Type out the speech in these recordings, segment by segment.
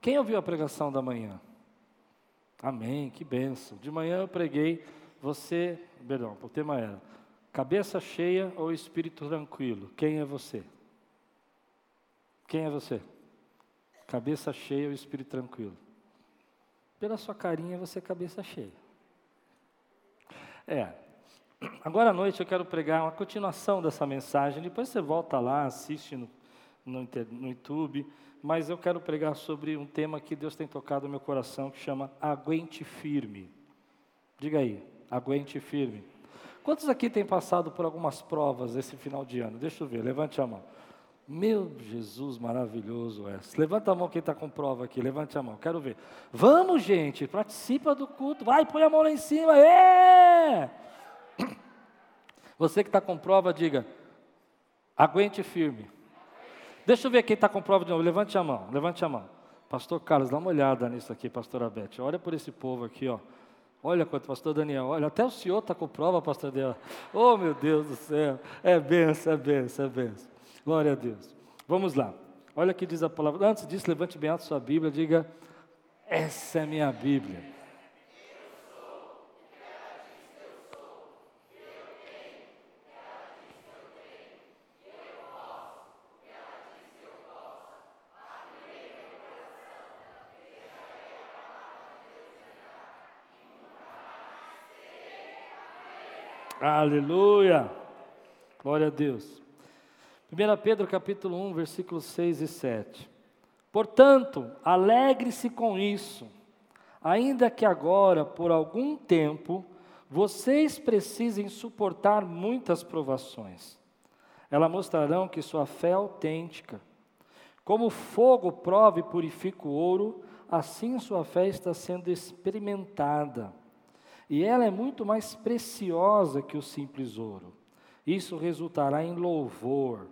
Quem ouviu a pregação da manhã? Amém, que benção. De manhã eu preguei, você, perdão, o tema era cabeça cheia ou espírito tranquilo? Quem é você? Quem é você? Cabeça cheia ou espírito tranquilo? Pela sua carinha você é cabeça cheia. É. Agora à noite eu quero pregar uma continuação dessa mensagem. Depois você volta lá, assiste no, no, no YouTube. Mas eu quero pregar sobre um tema que Deus tem tocado no meu coração, que chama Aguente Firme. Diga aí, aguente firme. Quantos aqui têm passado por algumas provas esse final de ano? Deixa eu ver, levante a mão. Meu Jesus maravilhoso é. Levanta a mão quem está com prova aqui, levante a mão, quero ver. Vamos, gente, participa do culto, vai, põe a mão lá em cima, é! Você que está com prova, diga, aguente firme. Deixa eu ver quem está com prova de novo, levante a mão, levante a mão. Pastor Carlos, dá uma olhada nisso aqui, pastora Beth, olha por esse povo aqui, ó. Olha quanto, pastor Daniel, olha, até o senhor está com prova, pastor Daniel. Oh, meu Deus do céu, é benção, é benção, é benção. Glória a Deus. Vamos lá. Olha o que diz a palavra. Antes disso, levante bem alto sua Bíblia, diga: Essa é minha Bíblia. Aleluia. Glória a Deus. 1 Pedro capítulo 1, versículos 6 e 7. Portanto, alegre-se com isso, ainda que agora, por algum tempo, vocês precisem suportar muitas provações. Elas mostrarão que sua fé é autêntica. Como fogo prova e purifica o ouro, assim sua fé está sendo experimentada. E ela é muito mais preciosa que o simples ouro. Isso resultará em louvor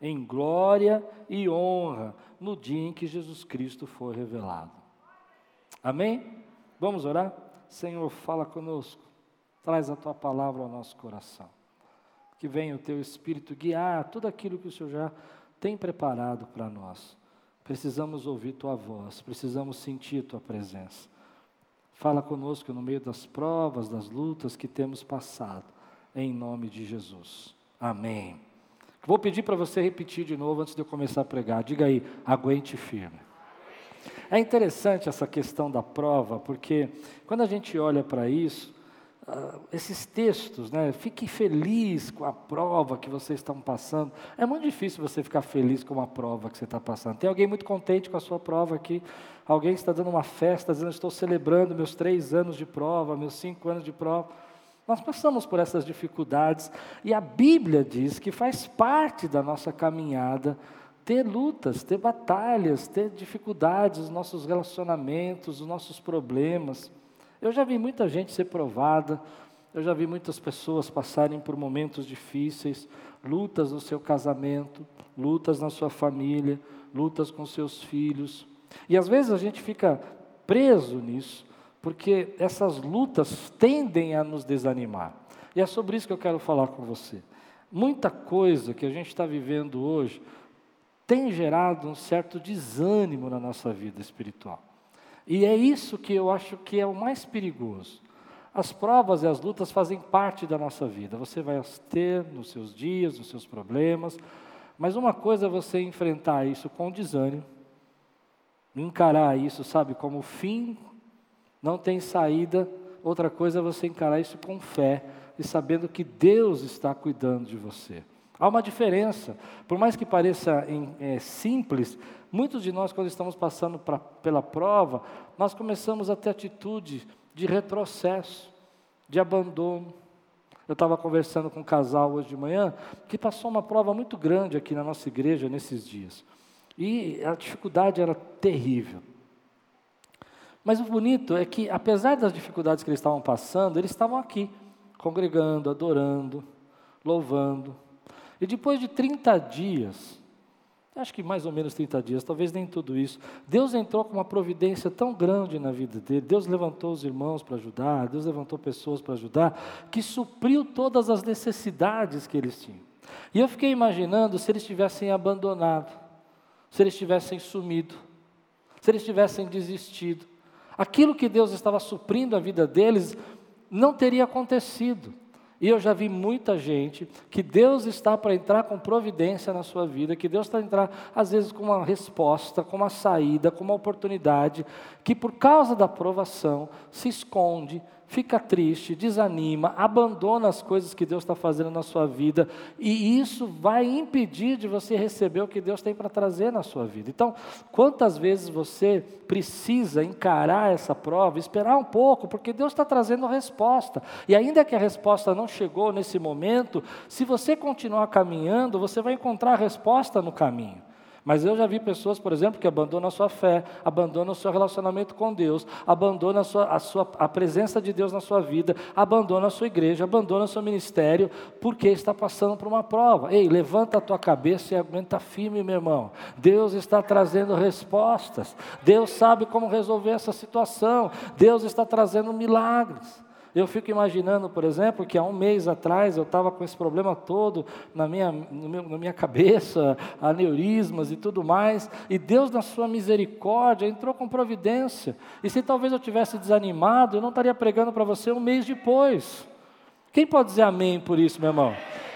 em glória e honra no dia em que Jesus Cristo for revelado. Amém? Vamos orar? Senhor, fala conosco, traz a tua palavra ao nosso coração. Que venha o teu Espírito guiar tudo aquilo que o Senhor já tem preparado para nós. Precisamos ouvir tua voz, precisamos sentir tua presença. Fala conosco no meio das provas, das lutas que temos passado, em nome de Jesus. Amém. Vou pedir para você repetir de novo antes de eu começar a pregar. Diga aí, aguente firme. É interessante essa questão da prova, porque quando a gente olha para isso, uh, esses textos, né, fique feliz com a prova que vocês estão passando. É muito difícil você ficar feliz com uma prova que você está passando. Tem alguém muito contente com a sua prova aqui? Alguém está dando uma festa, dizendo: Estou celebrando meus três anos de prova, meus cinco anos de prova. Nós passamos por essas dificuldades e a Bíblia diz que faz parte da nossa caminhada ter lutas, ter batalhas, ter dificuldades nos nossos relacionamentos, nos nossos problemas. Eu já vi muita gente ser provada, eu já vi muitas pessoas passarem por momentos difíceis, lutas no seu casamento, lutas na sua família, lutas com seus filhos. E às vezes a gente fica preso nisso, porque essas lutas tendem a nos desanimar. E é sobre isso que eu quero falar com você. Muita coisa que a gente está vivendo hoje tem gerado um certo desânimo na nossa vida espiritual. E é isso que eu acho que é o mais perigoso. As provas e as lutas fazem parte da nossa vida. Você vai ter nos seus dias, nos seus problemas, mas uma coisa é você enfrentar isso com desânimo, encarar isso, sabe, como fim não tem saída. Outra coisa é você encarar isso com fé e sabendo que Deus está cuidando de você. Há uma diferença. Por mais que pareça é, simples, muitos de nós, quando estamos passando pra, pela prova, nós começamos a ter atitude de retrocesso, de abandono. Eu estava conversando com um casal hoje de manhã que passou uma prova muito grande aqui na nossa igreja nesses dias. E a dificuldade era terrível. Mas o bonito é que, apesar das dificuldades que eles estavam passando, eles estavam aqui, congregando, adorando, louvando. E depois de 30 dias, acho que mais ou menos 30 dias, talvez nem tudo isso, Deus entrou com uma providência tão grande na vida dele. Deus levantou os irmãos para ajudar, Deus levantou pessoas para ajudar, que supriu todas as necessidades que eles tinham. E eu fiquei imaginando se eles tivessem abandonado, se eles tivessem sumido se eles tivessem desistido. Aquilo que Deus estava suprindo a vida deles não teria acontecido. E eu já vi muita gente que Deus está para entrar com providência na sua vida, que Deus está para entrar, às vezes, com uma resposta, com uma saída, com uma oportunidade, que por causa da provação se esconde, fica triste, desanima, abandona as coisas que Deus está fazendo na sua vida, e isso vai impedir de você receber o que Deus tem para trazer na sua vida. Então, quantas vezes você precisa encarar essa prova, esperar um pouco, porque Deus está trazendo a resposta, e ainda que a resposta não chegou nesse momento, se você continuar caminhando, você vai encontrar a resposta no caminho. Mas eu já vi pessoas, por exemplo, que abandonam a sua fé, abandonam o seu relacionamento com Deus, abandonam a, sua, a, sua, a presença de Deus na sua vida, abandonam a sua igreja, abandonam o seu ministério, porque está passando por uma prova. Ei, levanta a tua cabeça e aguenta firme, meu irmão. Deus está trazendo respostas. Deus sabe como resolver essa situação. Deus está trazendo milagres. Eu fico imaginando, por exemplo, que há um mês atrás eu estava com esse problema todo na minha, meu, na minha cabeça, aneurismas e tudo mais, e Deus, na sua misericórdia, entrou com providência. E se talvez eu tivesse desanimado, eu não estaria pregando para você um mês depois. Quem pode dizer amém por isso, meu irmão?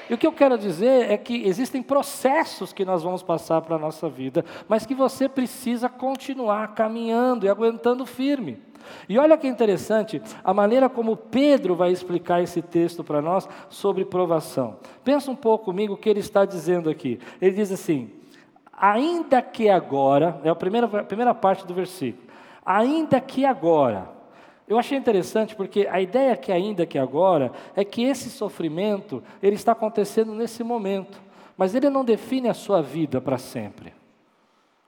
E o que eu quero dizer é que existem processos que nós vamos passar para a nossa vida, mas que você precisa continuar caminhando e aguentando firme. E olha que interessante a maneira como Pedro vai explicar esse texto para nós sobre provação. Pensa um pouco comigo o que ele está dizendo aqui. Ele diz assim: ainda que agora, é a primeira, a primeira parte do versículo, ainda que agora. Eu achei interessante porque a ideia que ainda que agora é que esse sofrimento ele está acontecendo nesse momento, mas ele não define a sua vida para sempre.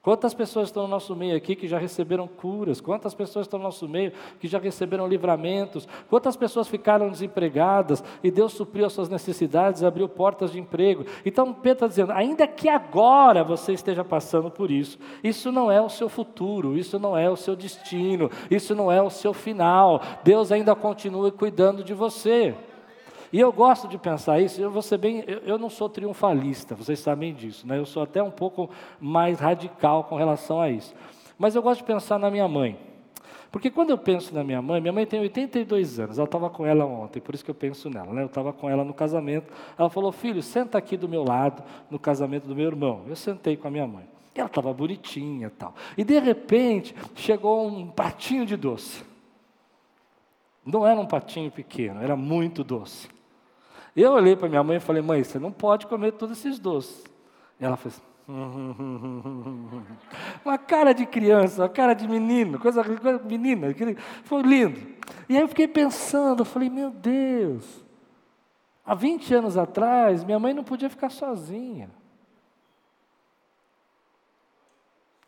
Quantas pessoas estão no nosso meio aqui que já receberam curas? Quantas pessoas estão no nosso meio que já receberam livramentos? Quantas pessoas ficaram desempregadas e Deus supriu as suas necessidades, abriu portas de emprego? Então Pedro está dizendo: ainda que agora você esteja passando por isso, isso não é o seu futuro, isso não é o seu destino, isso não é o seu final. Deus ainda continua cuidando de você. E eu gosto de pensar isso, eu vou ser bem, eu, eu, não sou triunfalista, vocês sabem disso, né? eu sou até um pouco mais radical com relação a isso. Mas eu gosto de pensar na minha mãe. Porque quando eu penso na minha mãe, minha mãe tem 82 anos, ela estava com ela ontem, por isso que eu penso nela. Né? Eu estava com ela no casamento, ela falou, filho, senta aqui do meu lado, no casamento do meu irmão. Eu sentei com a minha mãe. Ela estava bonitinha tal. E de repente, chegou um pratinho de doce. Não era um patinho pequeno, era muito doce. Eu olhei para minha mãe e falei, mãe, você não pode comer todos esses doces. E ela fez. uma cara de criança, uma cara de menino, coisa, coisa menina, foi lindo. E aí eu fiquei pensando, eu falei, meu Deus, há 20 anos atrás, minha mãe não podia ficar sozinha.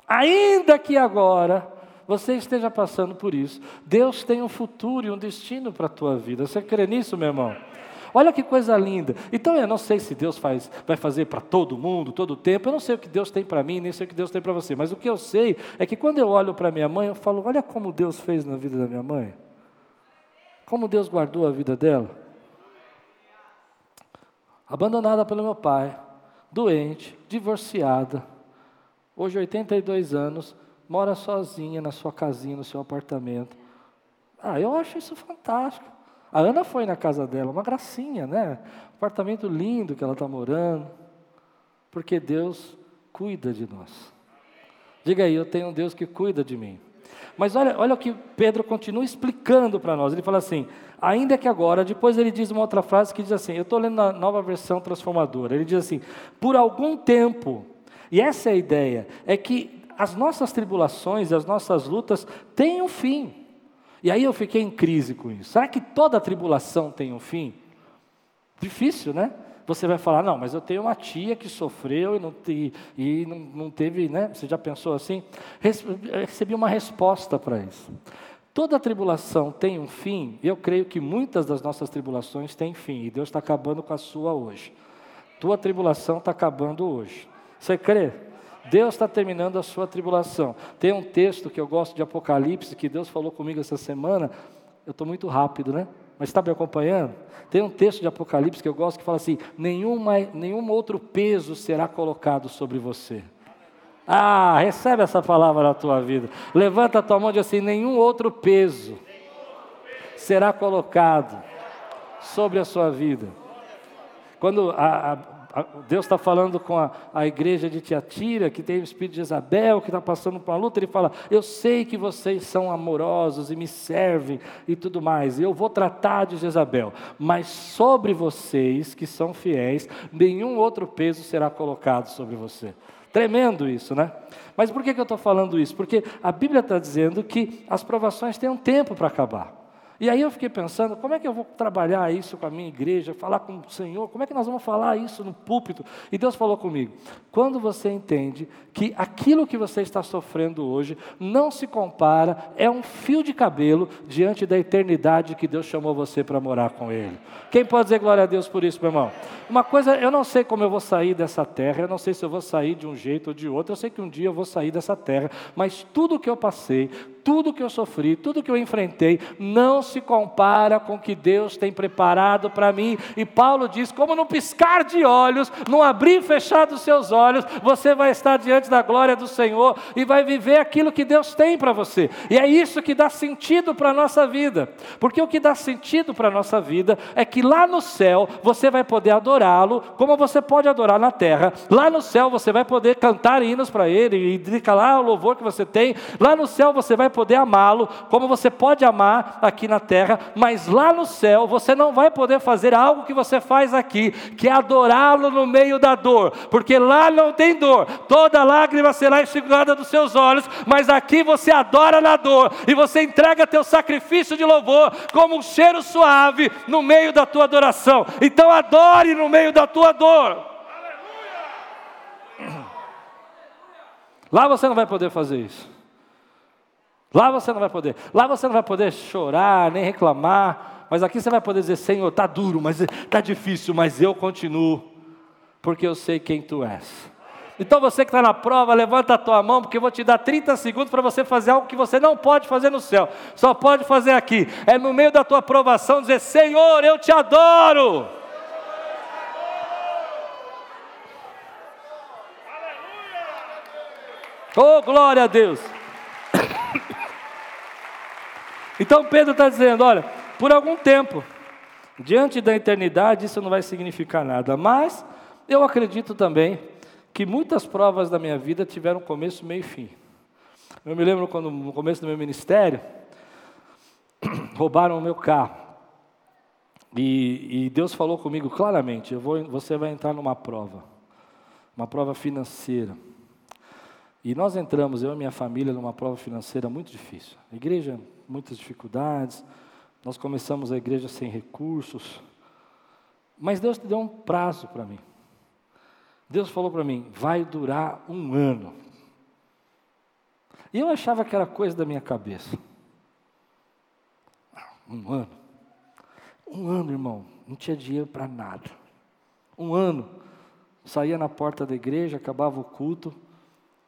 Ainda que agora você esteja passando por isso, Deus tem um futuro e um destino para a tua vida. Você crê nisso, meu irmão? Olha que coisa linda. Então eu não sei se Deus faz, vai fazer para todo mundo, todo o tempo. Eu não sei o que Deus tem para mim, nem sei o que Deus tem para você. Mas o que eu sei é que quando eu olho para minha mãe, eu falo: olha como Deus fez na vida da minha mãe. Como Deus guardou a vida dela. Abandonada pelo meu pai, doente, divorciada, hoje 82 anos, mora sozinha na sua casinha, no seu apartamento. Ah, eu acho isso fantástico. A Ana foi na casa dela, uma gracinha, né? Apartamento lindo que ela está morando. Porque Deus cuida de nós. Diga aí, eu tenho um Deus que cuida de mim. Mas olha, olha o que Pedro continua explicando para nós. Ele fala assim: ainda que agora, depois ele diz uma outra frase que diz assim: eu estou lendo na nova versão transformadora. Ele diz assim: por algum tempo, e essa é a ideia, é que as nossas tribulações as nossas lutas têm um fim. E aí eu fiquei em crise com isso. Será que toda tribulação tem um fim? Difícil, né? Você vai falar, não, mas eu tenho uma tia que sofreu e não, te, e não, não teve, né? Você já pensou assim? Recebi uma resposta para isso. Toda tribulação tem um fim, eu creio que muitas das nossas tribulações têm fim, e Deus está acabando com a sua hoje. Tua tribulação está acabando hoje. Você crê? Deus está terminando a sua tribulação. Tem um texto que eu gosto de Apocalipse, que Deus falou comigo essa semana. Eu estou muito rápido, né? Mas está me acompanhando? Tem um texto de Apocalipse que eu gosto que fala assim: nenhuma, nenhum outro peso será colocado sobre você. Ah, recebe essa palavra na tua vida. Levanta a tua mão e diz assim: nenhum outro peso será colocado sobre a sua vida. Quando a, a Deus está falando com a, a, igreja de Tiatira, que tem o espírito de Isabel, que está passando por uma luta, ele fala: Eu sei que vocês são amorosos e me servem e tudo mais, e eu vou tratar de Jezabel, mas sobre vocês que são fiéis, nenhum outro peso será colocado sobre você. Tremendo isso, né? Mas por que, que eu estou falando isso? Porque a Bíblia está dizendo que as provações têm um tempo para acabar. E aí eu fiquei pensando, como é que eu vou trabalhar isso com a minha igreja, falar com o Senhor, como é que nós vamos falar isso no púlpito? E Deus falou comigo: quando você entende que aquilo que você está sofrendo hoje não se compara, é um fio de cabelo diante da eternidade que Deus chamou você para morar com Ele. Quem pode dizer glória a Deus por isso, meu irmão? Uma coisa, eu não sei como eu vou sair dessa terra, eu não sei se eu vou sair de um jeito ou de outro, eu sei que um dia eu vou sair dessa terra, mas tudo que eu passei, tudo que eu sofri, tudo que eu enfrentei, não se compara com o que Deus tem preparado para mim. E Paulo diz: como no piscar de olhos, no abrir e fechar dos seus olhos, você vai estar diante da glória do Senhor e vai viver aquilo que Deus tem para você. E é isso que dá sentido para a nossa vida, porque o que dá sentido para a nossa vida é que lá no céu você vai poder adorá-lo, como você pode adorar na terra. Lá no céu você vai poder cantar hinos para ele e declarar o louvor que você tem. Lá no céu você vai poder amá-lo, como você pode amar aqui na terra, mas lá no céu você não vai poder fazer algo que você faz aqui, que é adorá-lo no meio da dor, porque lá não tem dor, toda lágrima será enxugada dos seus olhos, mas aqui você adora na dor e você entrega teu sacrifício de louvor como um cheiro suave no meio da tua adoração. Então adore no meio da tua dor. Lá você não vai poder fazer isso. Lá você não vai poder. Lá você não vai poder chorar, nem reclamar. Mas aqui você vai poder dizer: Senhor, está duro, mas está difícil, mas eu continuo, porque eu sei quem tu és. Então você que está na prova, levanta a tua mão, porque eu vou te dar 30 segundos para você fazer algo que você não pode fazer no céu, só pode fazer aqui. É no meio da tua aprovação dizer: Senhor, eu te adoro. Oh, glória a Deus. Então Pedro está dizendo: olha, por algum tempo, diante da eternidade, isso não vai significar nada, mas eu acredito também que muitas provas da minha vida tiveram começo, meio e fim. Eu me lembro quando, no começo do meu ministério, roubaram o meu carro. E, e, Deus falou comigo claramente: vou, você vai entrar numa prova, uma prova financeira. E nós entramos, eu e minha família, numa prova financeira muito difícil. A igreja, muitas dificuldades. Nós começamos a igreja sem recursos. Mas Deus deu um prazo para mim. Deus falou para mim: vai durar um ano. E eu achava que era coisa da minha cabeça. Um ano. Um ano, irmão. Não tinha dinheiro para nada. Um ano. Saía na porta da igreja, acabava o culto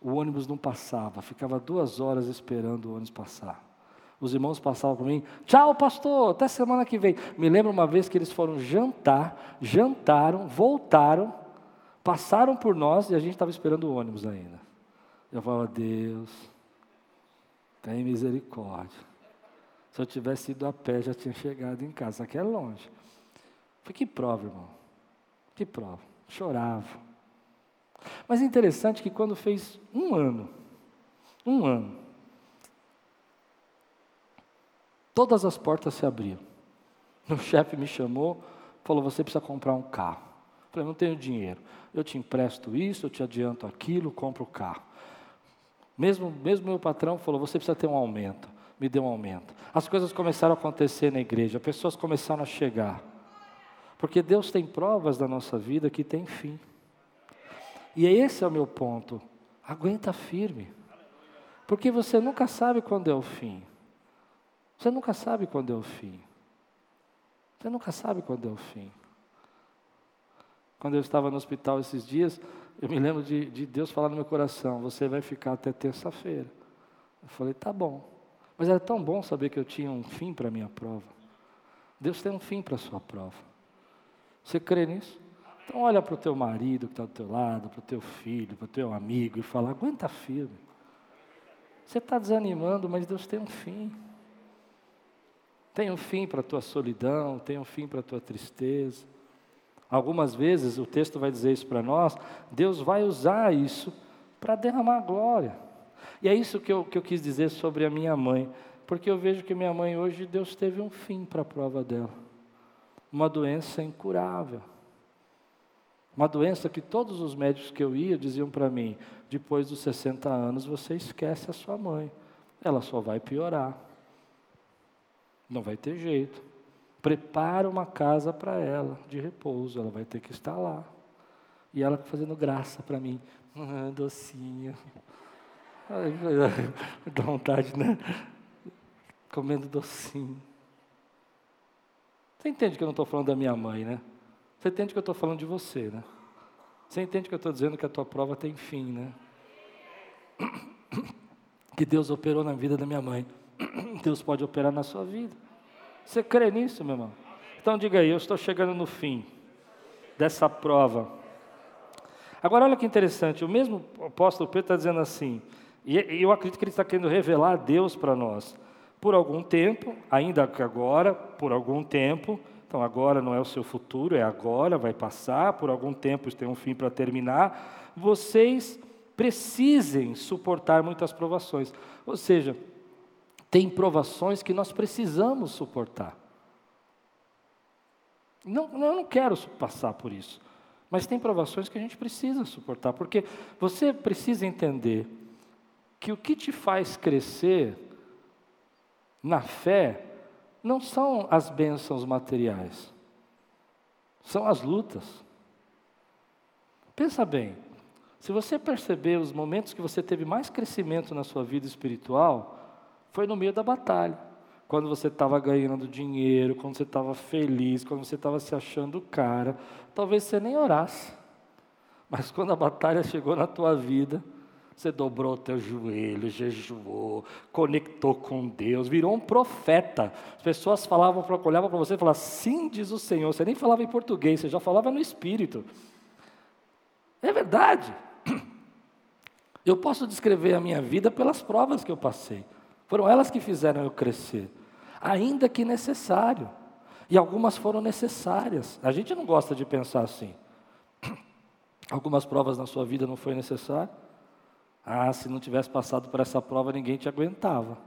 o ônibus não passava, ficava duas horas esperando o ônibus passar. Os irmãos passavam por mim, tchau pastor, até semana que vem. Me lembro uma vez que eles foram jantar, jantaram, voltaram, passaram por nós e a gente estava esperando o ônibus ainda. Eu falava, Deus, tem misericórdia. Se eu tivesse ido a pé, já tinha chegado em casa. Aqui é longe. Foi que prova, irmão. Que prova. Chorava. Mas é interessante que quando fez um ano, um ano, todas as portas se abriam. O chefe me chamou, falou: Você precisa comprar um carro. Eu falei: Não tenho dinheiro. Eu te empresto isso, eu te adianto aquilo, compro o carro. Mesmo, mesmo meu patrão falou: Você precisa ter um aumento. Me deu um aumento. As coisas começaram a acontecer na igreja, pessoas começaram a chegar. Porque Deus tem provas da nossa vida que tem fim. E esse é o meu ponto. Aguenta firme. Porque você nunca sabe quando é o fim. Você nunca sabe quando é o fim. Você nunca sabe quando é o fim. Quando eu estava no hospital esses dias, eu me lembro de, de Deus falar no meu coração: Você vai ficar até terça-feira. Eu falei: Tá bom. Mas era tão bom saber que eu tinha um fim para a minha prova. Deus tem um fim para a sua prova. Você crê nisso? Então olha para o teu marido que está do teu lado, para o teu filho, para o teu amigo e fala, aguenta firme. Você está desanimando, mas Deus tem um fim. Tem um fim para a tua solidão, tem um fim para a tua tristeza. Algumas vezes o texto vai dizer isso para nós, Deus vai usar isso para derramar glória. E é isso que eu, que eu quis dizer sobre a minha mãe, porque eu vejo que minha mãe hoje, Deus teve um fim para a prova dela. Uma doença incurável. Uma doença que todos os médicos que eu ia diziam para mim: depois dos 60 anos você esquece a sua mãe, ela só vai piorar. Não vai ter jeito. Prepara uma casa para ela, de repouso, ela vai ter que estar lá. E ela fazendo graça para mim. Ah, docinho. Dá vontade, né? Comendo docinho. Você entende que eu não estou falando da minha mãe, né? Você entende que eu estou falando de você, né? Você entende que eu estou dizendo que a tua prova tem fim, né? Que Deus operou na vida da minha mãe. Deus pode operar na sua vida. Você crê nisso, meu irmão? Então diga aí, eu estou chegando no fim dessa prova. Agora olha que interessante, o mesmo apóstolo Pedro está dizendo assim, e eu acredito que ele está querendo revelar a Deus para nós. Por algum tempo, ainda que agora, por algum tempo, então agora não é o seu futuro, é agora, vai passar, por algum tempo tem um fim para terminar. Vocês precisem suportar muitas provações. Ou seja, tem provações que nós precisamos suportar. Não, eu não quero passar por isso. Mas tem provações que a gente precisa suportar, porque você precisa entender que o que te faz crescer na fé não são as bênçãos materiais, são as lutas. Pensa bem, se você perceber os momentos que você teve mais crescimento na sua vida espiritual, foi no meio da batalha. Quando você estava ganhando dinheiro, quando você estava feliz, quando você estava se achando cara, talvez você nem orasse. Mas quando a batalha chegou na tua vida, você dobrou teu joelho, jejuou, conectou com Deus, virou um profeta. As pessoas falavam, olhavam para você e falavam, sim, diz o Senhor. Você nem falava em português, você já falava no Espírito. É verdade. Eu posso descrever a minha vida pelas provas que eu passei. Foram elas que fizeram eu crescer, ainda que necessário. E algumas foram necessárias. A gente não gosta de pensar assim. Algumas provas na sua vida não foi necessário. Ah, se não tivesse passado por essa prova, ninguém te aguentava.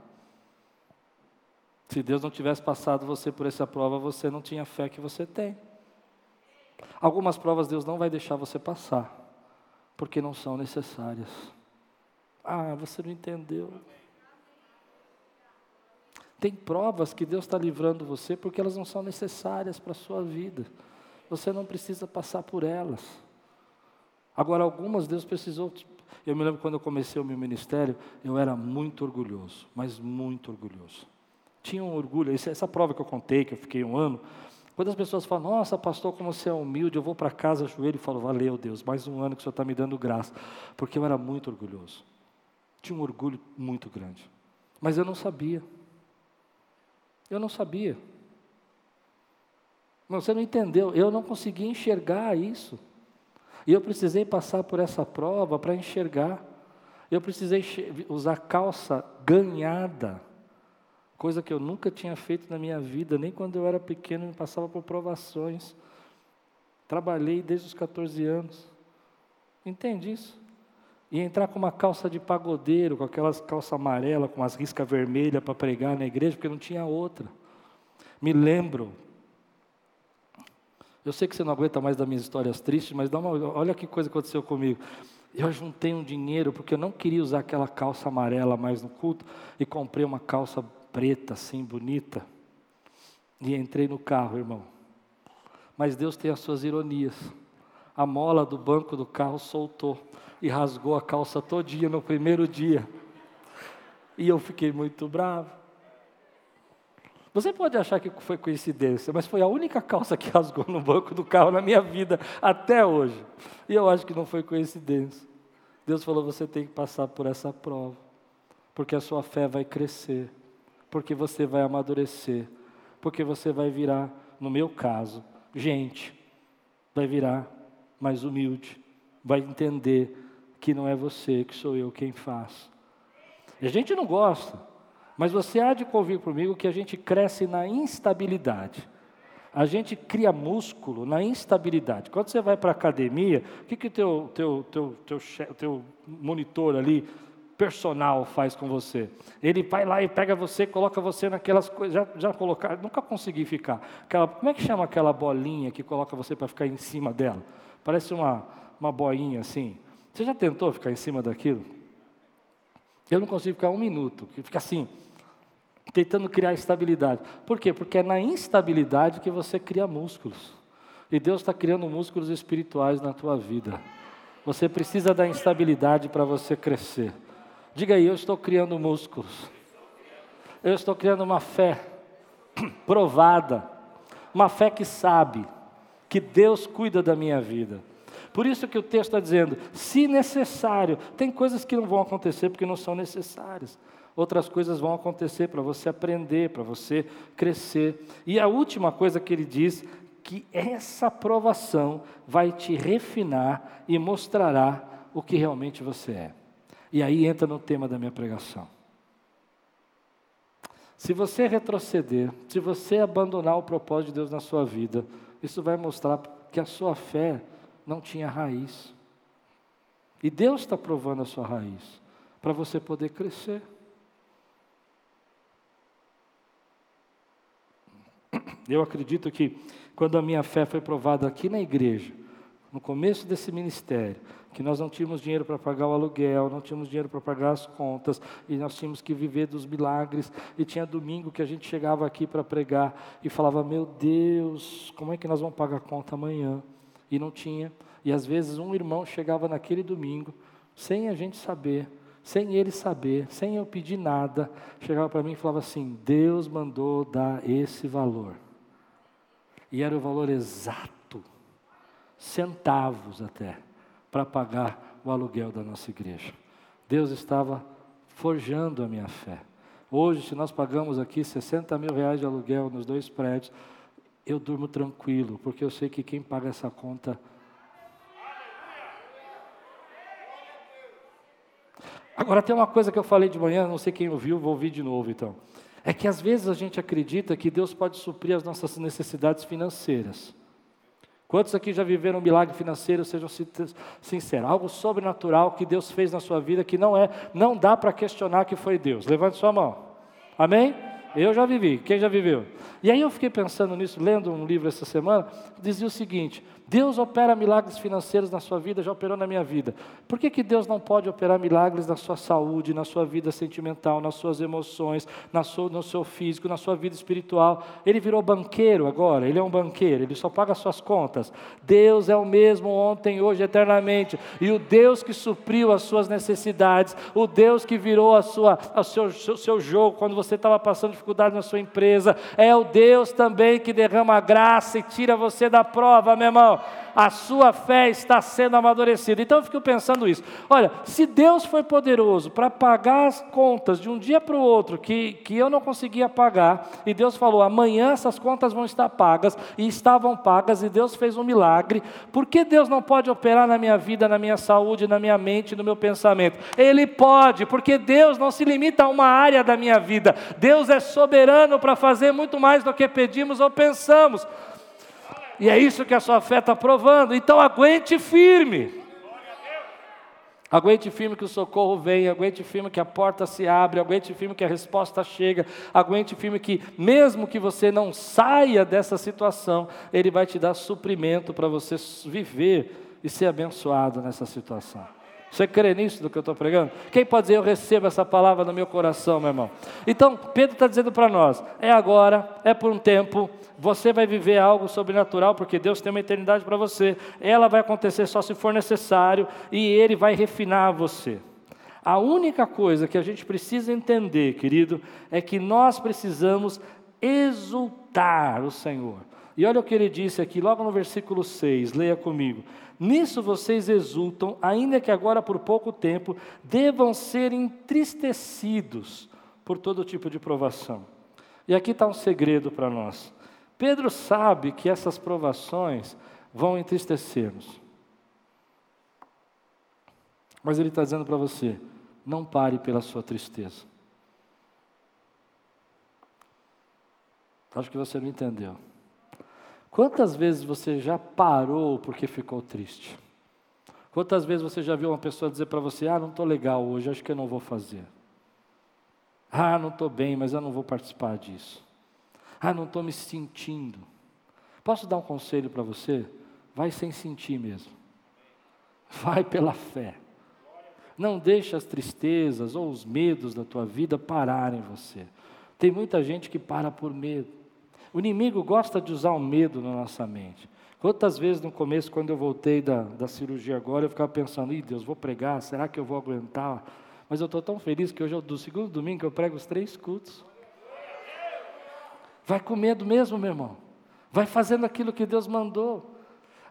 Se Deus não tivesse passado você por essa prova, você não tinha fé que você tem. Algumas provas Deus não vai deixar você passar, porque não são necessárias. Ah, você não entendeu. Tem provas que Deus está livrando você porque elas não são necessárias para a sua vida. Você não precisa passar por elas. Agora, algumas Deus precisou. Eu me lembro quando eu comecei o meu ministério, eu era muito orgulhoso, mas muito orgulhoso. Tinha um orgulho, essa prova que eu contei, que eu fiquei um ano, quando as pessoas falam, nossa, pastor, como você é humilde, eu vou para casa, joelho e falo, valeu Deus, mais um ano que o Senhor está me dando graça, porque eu era muito orgulhoso. Tinha um orgulho muito grande, mas eu não sabia. Eu não sabia. Você não entendeu, eu não conseguia enxergar isso. E eu precisei passar por essa prova para enxergar. Eu precisei usar calça ganhada, coisa que eu nunca tinha feito na minha vida, nem quando eu era pequeno me passava por provações. Trabalhei desde os 14 anos. Entende isso? E entrar com uma calça de pagodeiro, com aquelas calça amarela, com as riscas vermelhas para pregar na igreja, porque não tinha outra. Me lembro. Eu sei que você não aguenta mais das minhas histórias tristes, mas dá uma, olha que coisa aconteceu comigo. Eu juntei um dinheiro porque eu não queria usar aquela calça amarela mais no culto e comprei uma calça preta assim bonita e entrei no carro, irmão. Mas Deus tem as suas ironias. A mola do banco do carro soltou e rasgou a calça todinha no primeiro dia. E eu fiquei muito bravo. Você pode achar que foi coincidência, mas foi a única calça que rasgou no banco do carro na minha vida até hoje. E eu acho que não foi coincidência. Deus falou: você tem que passar por essa prova, porque a sua fé vai crescer, porque você vai amadurecer, porque você vai virar, no meu caso, gente, vai virar mais humilde, vai entender que não é você, que sou eu quem faz. A gente não gosta, mas você há de convir comigo que a gente cresce na instabilidade. A gente cria músculo na instabilidade. Quando você vai para a academia, o que, que o teu, teu, teu, teu, teu monitor ali, personal, faz com você? Ele vai lá e pega você, coloca você naquelas coisas. Já, já colocar, nunca consegui ficar. Aquela, como é que chama aquela bolinha que coloca você para ficar em cima dela? Parece uma, uma boinha assim. Você já tentou ficar em cima daquilo? Eu não consigo ficar um minuto, fica assim tentando criar estabilidade. Por quê? Porque é na instabilidade que você cria músculos. E Deus está criando músculos espirituais na tua vida. Você precisa da instabilidade para você crescer. Diga aí, eu estou criando músculos. Eu estou criando uma fé provada, uma fé que sabe que Deus cuida da minha vida. Por isso que o texto está dizendo, se necessário, tem coisas que não vão acontecer porque não são necessárias outras coisas vão acontecer para você aprender, para você crescer. E a última coisa que ele diz, que essa provação vai te refinar e mostrará o que realmente você é. E aí entra no tema da minha pregação. Se você retroceder, se você abandonar o propósito de Deus na sua vida, isso vai mostrar que a sua fé não tinha raiz. E Deus está provando a sua raiz, para você poder crescer. Eu acredito que quando a minha fé foi provada aqui na igreja, no começo desse ministério, que nós não tínhamos dinheiro para pagar o aluguel, não tínhamos dinheiro para pagar as contas, e nós tínhamos que viver dos milagres, e tinha domingo que a gente chegava aqui para pregar e falava: Meu Deus, como é que nós vamos pagar a conta amanhã? E não tinha. E às vezes um irmão chegava naquele domingo, sem a gente saber, sem ele saber, sem eu pedir nada, chegava para mim e falava assim: Deus mandou dar esse valor. E era o valor exato, centavos até, para pagar o aluguel da nossa igreja. Deus estava forjando a minha fé. Hoje, se nós pagamos aqui 60 mil reais de aluguel nos dois prédios, eu durmo tranquilo, porque eu sei que quem paga essa conta Agora tem uma coisa que eu falei de manhã, não sei quem ouviu, vou ouvir de novo então. É que às vezes a gente acredita que Deus pode suprir as nossas necessidades financeiras. Quantos aqui já viveram um milagre financeiro, sejam sinceros, algo sobrenatural que Deus fez na sua vida que não é, não dá para questionar que foi Deus. Levante sua mão. Amém? Eu já vivi. Quem já viveu? E aí eu fiquei pensando nisso, lendo um livro essa semana, dizia o seguinte: Deus opera milagres financeiros na sua vida, já operou na minha vida. Por que, que Deus não pode operar milagres na sua saúde, na sua vida sentimental, nas suas emoções, na sua, no seu físico, na sua vida espiritual? Ele virou banqueiro agora, ele é um banqueiro, ele só paga as suas contas. Deus é o mesmo ontem, hoje, eternamente. E o Deus que supriu as suas necessidades, o Deus que virou a sua, o seu, seu, seu jogo quando você estava passando dificuldade na sua empresa, é o Deus também que derrama graça e tira você da prova, meu irmão a sua fé está sendo amadurecida. Então eu fico pensando isso. Olha, se Deus foi poderoso para pagar as contas de um dia para o outro que, que eu não conseguia pagar, e Deus falou: amanhã essas contas vão estar pagas, e estavam pagas, e Deus fez um milagre, por que Deus não pode operar na minha vida, na minha saúde, na minha mente, no meu pensamento? Ele pode, porque Deus não se limita a uma área da minha vida, Deus é soberano para fazer muito mais do que pedimos ou pensamos. E é isso que a sua fé está provando. Então aguente firme. Aguente firme que o socorro vem, aguente firme que a porta se abre, aguente firme que a resposta chega, aguente firme que, mesmo que você não saia dessa situação, Ele vai te dar suprimento para você viver e ser abençoado nessa situação. Você crê nisso do que eu estou pregando? Quem pode dizer, eu recebo essa palavra no meu coração, meu irmão? Então, Pedro está dizendo para nós: é agora, é por um tempo, você vai viver algo sobrenatural, porque Deus tem uma eternidade para você. Ela vai acontecer só se for necessário, e Ele vai refinar você. A única coisa que a gente precisa entender, querido, é que nós precisamos exultar o Senhor. E olha o que ele disse aqui, logo no versículo 6, leia comigo. Nisso vocês exultam, ainda que agora por pouco tempo devam ser entristecidos por todo tipo de provação. E aqui está um segredo para nós. Pedro sabe que essas provações vão entristecer-nos. Mas Ele está dizendo para você: não pare pela sua tristeza. Acho que você não entendeu. Quantas vezes você já parou porque ficou triste? Quantas vezes você já viu uma pessoa dizer para você: Ah, não estou legal hoje, acho que eu não vou fazer. Ah, não estou bem, mas eu não vou participar disso. Ah, não estou me sentindo. Posso dar um conselho para você? Vai sem sentir mesmo. Vai pela fé. Não deixe as tristezas ou os medos da tua vida pararem você. Tem muita gente que para por medo. O inimigo gosta de usar o medo na nossa mente. Quantas vezes no começo, quando eu voltei da, da cirurgia agora, eu ficava pensando, ih Deus, vou pregar, será que eu vou aguentar? Mas eu estou tão feliz que hoje é do segundo domingo que eu prego os três cultos. Vai com medo mesmo, meu irmão. Vai fazendo aquilo que Deus mandou.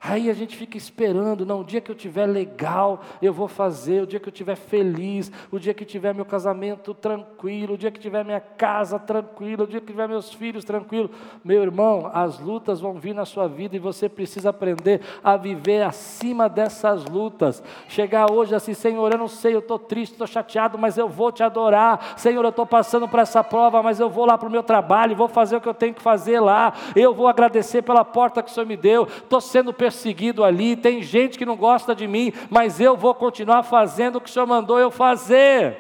Aí a gente fica esperando, não, o dia que eu tiver legal, eu vou fazer, o dia que eu tiver feliz, o dia que tiver meu casamento tranquilo, o dia que tiver minha casa tranquila, o dia que tiver meus filhos tranquilos. Meu irmão, as lutas vão vir na sua vida e você precisa aprender a viver acima dessas lutas. Chegar hoje assim, Senhor, eu não sei, eu estou triste, estou chateado, mas eu vou te adorar. Senhor, eu estou passando por essa prova, mas eu vou lá para o meu trabalho, vou fazer o que eu tenho que fazer lá. Eu vou agradecer pela porta que o Senhor me deu. Estou sendo perseguido perseguido ali, tem gente que não gosta de mim, mas eu vou continuar fazendo o que o Senhor mandou eu fazer.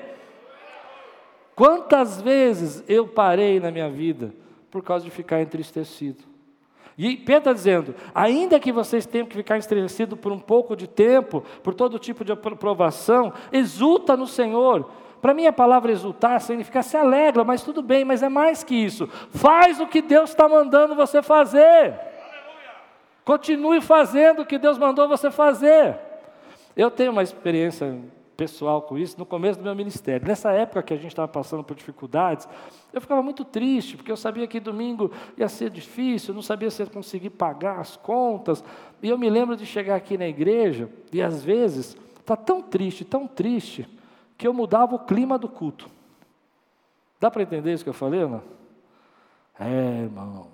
Quantas vezes eu parei na minha vida por causa de ficar entristecido? E Pedro está dizendo: ainda que vocês tenham que ficar entristecidos por um pouco de tempo, por todo tipo de aprovação, exulta no Senhor. Para mim a palavra exultar significa se alegra, mas tudo bem, mas é mais que isso. Faz o que Deus está mandando você fazer. Continue fazendo o que Deus mandou você fazer. Eu tenho uma experiência pessoal com isso no começo do meu ministério. Nessa época que a gente estava passando por dificuldades, eu ficava muito triste, porque eu sabia que domingo ia ser difícil, não sabia se ia conseguir pagar as contas. E eu me lembro de chegar aqui na igreja e às vezes está tão triste, tão triste, que eu mudava o clima do culto. Dá para entender isso que eu falei, não? É, irmãos.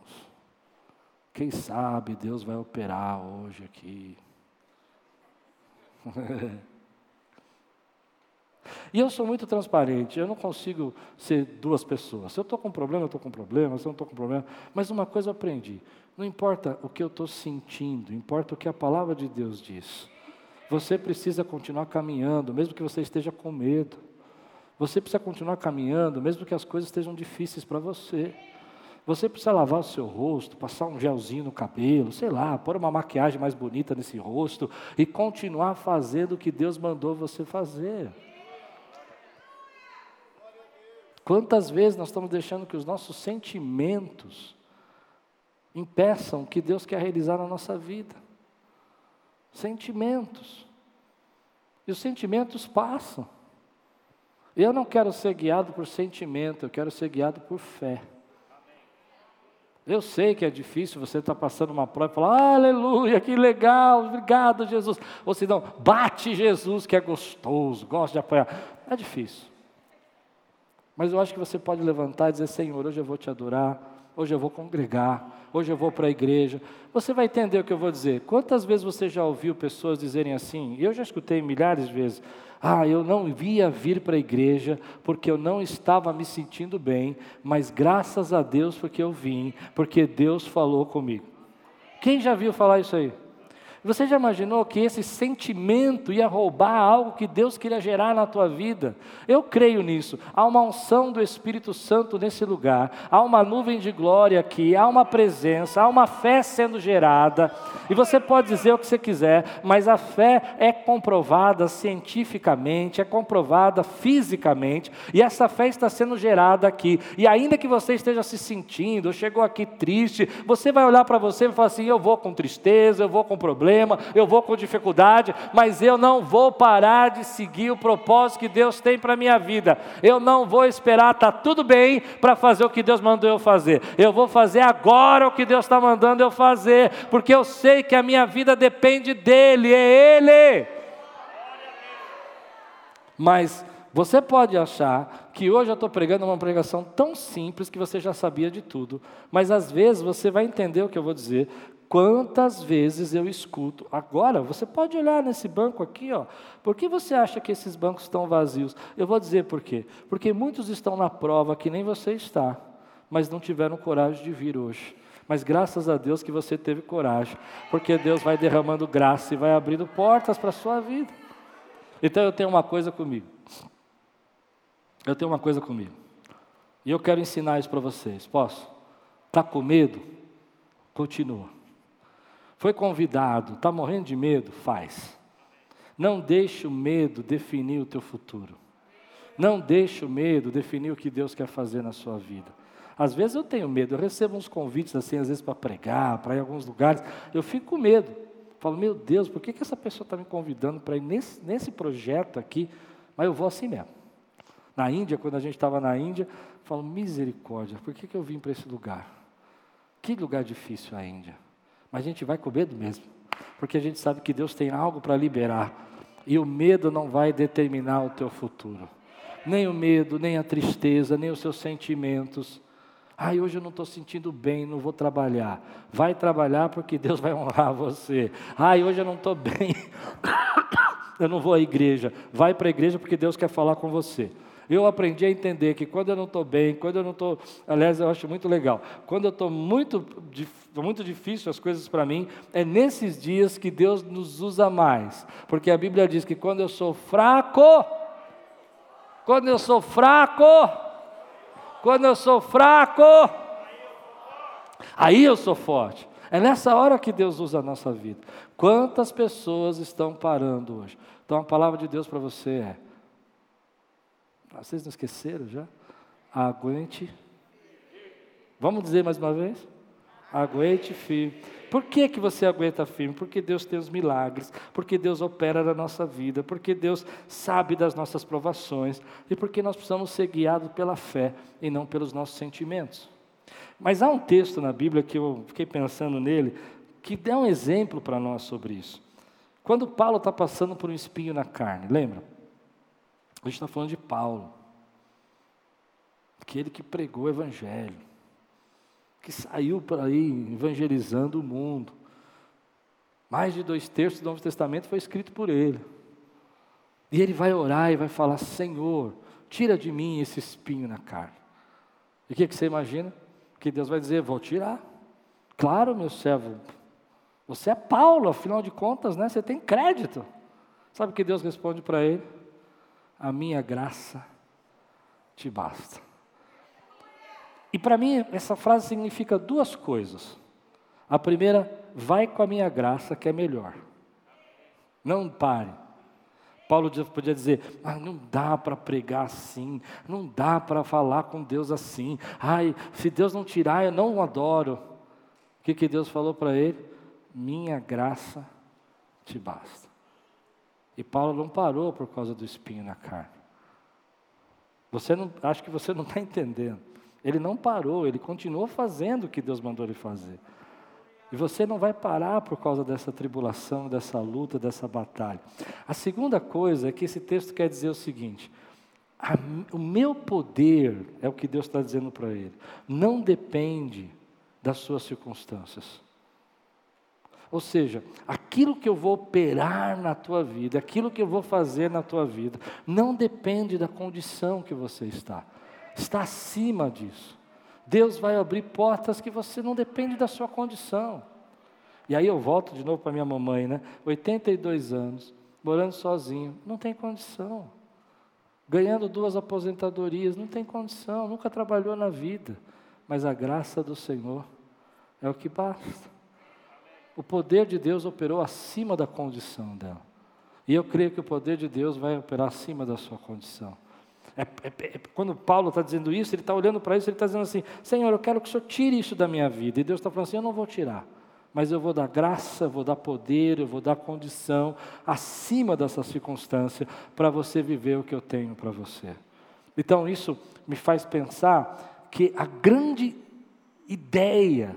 Quem sabe Deus vai operar hoje aqui. e eu sou muito transparente, eu não consigo ser duas pessoas. Se eu estou com problema, eu estou com problema, se eu não estou com problema. Mas uma coisa eu aprendi: não importa o que eu estou sentindo, importa o que a palavra de Deus diz. Você precisa continuar caminhando, mesmo que você esteja com medo. Você precisa continuar caminhando, mesmo que as coisas estejam difíceis para você. Você precisa lavar o seu rosto, passar um gelzinho no cabelo, sei lá, pôr uma maquiagem mais bonita nesse rosto e continuar fazendo o que Deus mandou você fazer. Quantas vezes nós estamos deixando que os nossos sentimentos impeçam o que Deus quer realizar na nossa vida? Sentimentos. E os sentimentos passam. Eu não quero ser guiado por sentimento, eu quero ser guiado por fé. Eu sei que é difícil você estar tá passando uma prova e falar, aleluia, que legal, obrigado Jesus. Ou se não, bate Jesus que é gostoso, gosta de apoiar. É difícil. Mas eu acho que você pode levantar e dizer, Senhor, hoje eu vou te adorar, hoje eu vou congregar, hoje eu vou para a igreja. Você vai entender o que eu vou dizer. Quantas vezes você já ouviu pessoas dizerem assim? Eu já escutei milhares de vezes. Ah, eu não via vir para a igreja porque eu não estava me sentindo bem, mas graças a Deus porque eu vim, porque Deus falou comigo. Quem já viu falar isso aí? Você já imaginou que esse sentimento ia roubar algo que Deus queria gerar na tua vida? Eu creio nisso. Há uma unção do Espírito Santo nesse lugar, há uma nuvem de glória aqui, há uma presença, há uma fé sendo gerada. E você pode dizer o que você quiser, mas a fé é comprovada cientificamente, é comprovada fisicamente, e essa fé está sendo gerada aqui. E ainda que você esteja se sentindo, chegou aqui triste, você vai olhar para você e falar assim: eu vou com tristeza, eu vou com problema problema, eu vou com dificuldade, mas eu não vou parar de seguir o propósito que Deus tem para a minha vida. Eu não vou esperar tá tudo bem para fazer o que Deus mandou eu fazer. Eu vou fazer agora o que Deus está mandando eu fazer, porque eu sei que a minha vida depende dEle, é Ele. Mas você pode achar que hoje eu estou pregando uma pregação tão simples que você já sabia de tudo, mas às vezes você vai entender o que eu vou dizer Quantas vezes eu escuto, agora, você pode olhar nesse banco aqui, ó, por que você acha que esses bancos estão vazios? Eu vou dizer por quê. Porque muitos estão na prova que nem você está, mas não tiveram coragem de vir hoje. Mas graças a Deus que você teve coragem, porque Deus vai derramando graça e vai abrindo portas para a sua vida. Então eu tenho uma coisa comigo. Eu tenho uma coisa comigo. E eu quero ensinar isso para vocês. Posso? Está com medo? Continua. Foi convidado, está morrendo de medo? Faz. Não deixe o medo definir o teu futuro. Não deixe o medo definir o que Deus quer fazer na sua vida. Às vezes eu tenho medo, eu recebo uns convites assim, às vezes para pregar, para ir em alguns lugares, eu fico com medo. Falo, meu Deus, por que, que essa pessoa está me convidando para ir nesse, nesse projeto aqui? Mas eu vou assim mesmo. Na Índia, quando a gente estava na Índia, falo, misericórdia, por que, que eu vim para esse lugar? Que lugar difícil a Índia. Mas a gente vai com medo mesmo, porque a gente sabe que Deus tem algo para liberar. E o medo não vai determinar o teu futuro. Nem o medo, nem a tristeza, nem os seus sentimentos. Ai, hoje eu não estou sentindo bem, não vou trabalhar. Vai trabalhar porque Deus vai honrar você. Ai, hoje eu não estou bem, eu não vou à igreja. Vai para a igreja porque Deus quer falar com você. Eu aprendi a entender que quando eu não estou bem, quando eu não estou. Aliás, eu acho muito legal. Quando eu estou muito, muito difícil as coisas para mim, é nesses dias que Deus nos usa mais. Porque a Bíblia diz que quando eu sou fraco, quando eu sou fraco, quando eu sou fraco, aí eu sou forte. É nessa hora que Deus usa a nossa vida. Quantas pessoas estão parando hoje? Então a palavra de Deus para você é: vocês não esqueceram já? Aguente. Vamos dizer mais uma vez? Aguente firme. Por que, que você aguenta firme? Porque Deus tem os milagres, porque Deus opera na nossa vida, porque Deus sabe das nossas provações e porque nós precisamos ser guiados pela fé e não pelos nossos sentimentos. Mas há um texto na Bíblia que eu fiquei pensando nele, que dá um exemplo para nós sobre isso. Quando Paulo está passando por um espinho na carne, lembra? A gente está falando de Paulo, aquele que pregou o Evangelho, que saiu por aí evangelizando o mundo. Mais de dois terços do Novo Testamento foi escrito por ele. E ele vai orar e vai falar: Senhor, tira de mim esse espinho na carne. E o que, que você imagina? Que Deus vai dizer: Vou tirar. Claro, meu servo, você é Paulo, afinal de contas, né? Você tem crédito. Sabe o que Deus responde para ele? A minha graça te basta. E para mim, essa frase significa duas coisas. A primeira, vai com a minha graça, que é melhor. Não pare. Paulo podia dizer: ah, não dá para pregar assim, não dá para falar com Deus assim. Ai, se Deus não tirar, eu não o adoro. O que, que Deus falou para ele? Minha graça te basta. E Paulo não parou por causa do espinho na carne. Você não, acho que você não está entendendo. Ele não parou, ele continuou fazendo o que Deus mandou ele fazer. E você não vai parar por causa dessa tribulação, dessa luta, dessa batalha. A segunda coisa é que esse texto quer dizer o seguinte: a, o meu poder, é o que Deus está dizendo para ele, não depende das suas circunstâncias. Ou seja, aquilo que eu vou operar na tua vida, aquilo que eu vou fazer na tua vida, não depende da condição que você está, está acima disso. Deus vai abrir portas que você não depende da sua condição. E aí eu volto de novo para minha mamãe, né? 82 anos, morando sozinho, não tem condição. Ganhando duas aposentadorias, não tem condição, nunca trabalhou na vida. Mas a graça do Senhor é o que basta o poder de Deus operou acima da condição dela. E eu creio que o poder de Deus vai operar acima da sua condição. É, é, é, quando Paulo está dizendo isso, ele está olhando para isso, ele está dizendo assim: Senhor, eu quero que o Senhor tire isso da minha vida. E Deus está falando assim: Eu não vou tirar, mas eu vou dar graça, vou dar poder, eu vou dar condição acima dessa circunstância para você viver o que eu tenho para você. Então isso me faz pensar que a grande ideia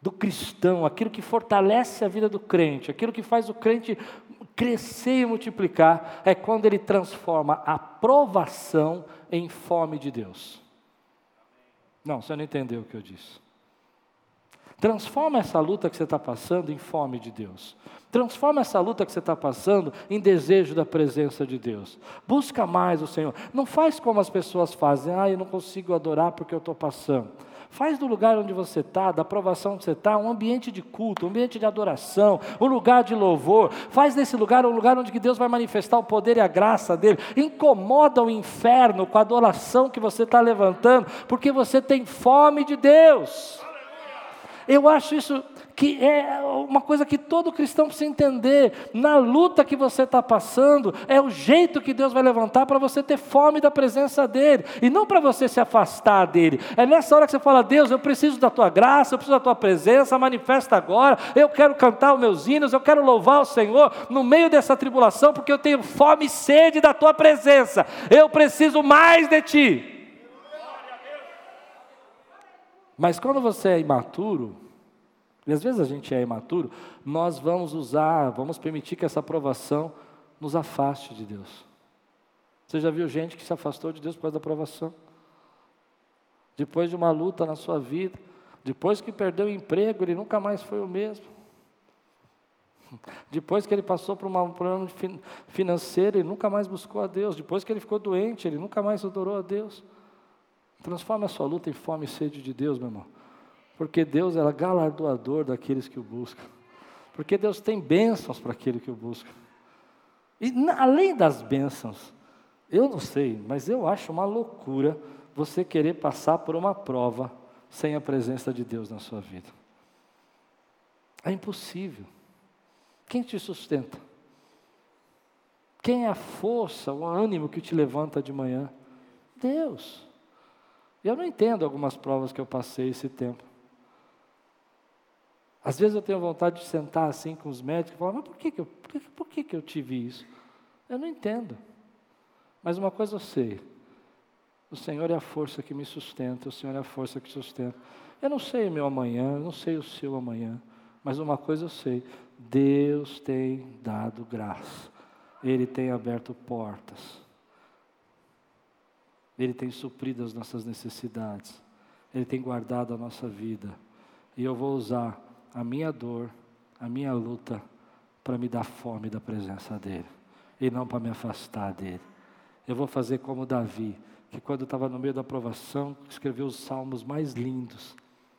do cristão, aquilo que fortalece a vida do crente, aquilo que faz o crente crescer e multiplicar, é quando ele transforma a provação em fome de Deus. Não, você não entendeu o que eu disse. Transforma essa luta que você está passando em fome de Deus. Transforma essa luta que você está passando em desejo da presença de Deus. Busca mais o Senhor. Não faz como as pessoas fazem. Ah, eu não consigo adorar porque eu estou passando. Faz do lugar onde você está, da aprovação onde você está, um ambiente de culto, um ambiente de adoração, um lugar de louvor. Faz desse lugar um lugar onde Deus vai manifestar o poder e a graça dele. Incomoda o inferno com a adoração que você está levantando, porque você tem fome de Deus. Eu acho isso que é uma coisa que todo cristão precisa entender. Na luta que você está passando, é o jeito que Deus vai levantar para você ter fome da presença dEle, e não para você se afastar dEle. É nessa hora que você fala: Deus, eu preciso da tua graça, eu preciso da tua presença, manifesta agora. Eu quero cantar os meus hinos, eu quero louvar o Senhor no meio dessa tribulação, porque eu tenho fome e sede da tua presença. Eu preciso mais de ti. Mas quando você é imaturo, e às vezes a gente é imaturo, nós vamos usar, vamos permitir que essa aprovação nos afaste de Deus. Você já viu gente que se afastou de Deus por causa da aprovação? Depois de uma luta na sua vida, depois que perdeu o emprego, ele nunca mais foi o mesmo. Depois que ele passou por um problema financeiro, ele nunca mais buscou a Deus. Depois que ele ficou doente, ele nunca mais adorou a Deus. Transforme a sua luta em fome e sede de Deus, meu irmão. Porque Deus é galardoador daqueles que o buscam. Porque Deus tem bênçãos para aquele que o busca. E além das bênçãos, eu não sei, mas eu acho uma loucura você querer passar por uma prova sem a presença de Deus na sua vida. É impossível. Quem te sustenta? Quem é a força, o ânimo que te levanta de manhã? Deus. Eu não entendo algumas provas que eu passei esse tempo. Às vezes eu tenho vontade de sentar assim com os médicos e falar, mas por que, que, eu, por que, por que, que eu tive isso? Eu não entendo. Mas uma coisa eu sei: o Senhor é a força que me sustenta, o Senhor é a força que sustenta. Eu não sei o meu amanhã, eu não sei o seu amanhã, mas uma coisa eu sei: Deus tem dado graça, Ele tem aberto portas. Ele tem suprido as nossas necessidades, Ele tem guardado a nossa vida. E eu vou usar a minha dor, a minha luta, para me dar fome da presença dEle, e não para me afastar dEle. Eu vou fazer como Davi, que quando estava no meio da aprovação, escreveu os salmos mais lindos,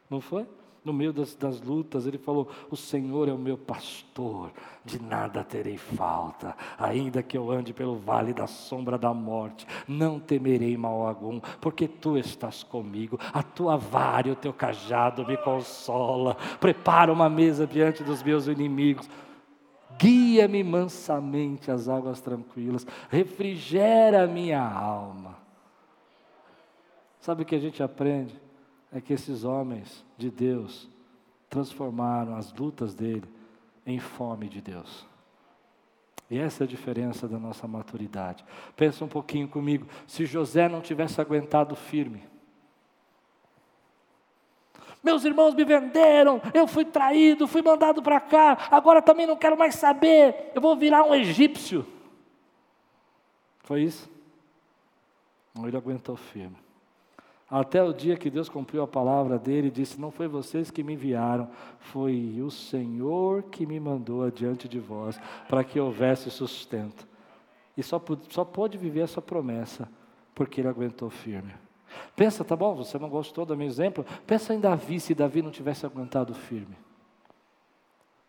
não foi? No meio das, das, lutas, ele falou: O Senhor é o meu pastor, de nada terei falta, ainda que eu ande pelo vale da sombra da morte, não temerei mal algum, porque tu estás comigo, a tua vara e o teu cajado me consola, prepara uma mesa diante dos meus inimigos. Guia-me mansamente às águas tranquilas, refrigera minha alma. Sabe o que a gente aprende? É que esses homens de Deus transformaram as lutas dele em fome de Deus. E essa é a diferença da nossa maturidade. Pensa um pouquinho comigo, se José não tivesse aguentado firme, meus irmãos me venderam, eu fui traído, fui mandado para cá, agora também não quero mais saber, eu vou virar um egípcio. Foi isso? Ele aguentou firme. Até o dia que Deus cumpriu a palavra dele e disse: Não foi vocês que me enviaram, foi o Senhor que me mandou adiante de vós, para que houvesse sustento. E só, só pôde viver essa promessa, porque ele aguentou firme. Pensa, tá bom, você não gostou do meu exemplo? Pensa em Davi, se Davi não tivesse aguentado firme.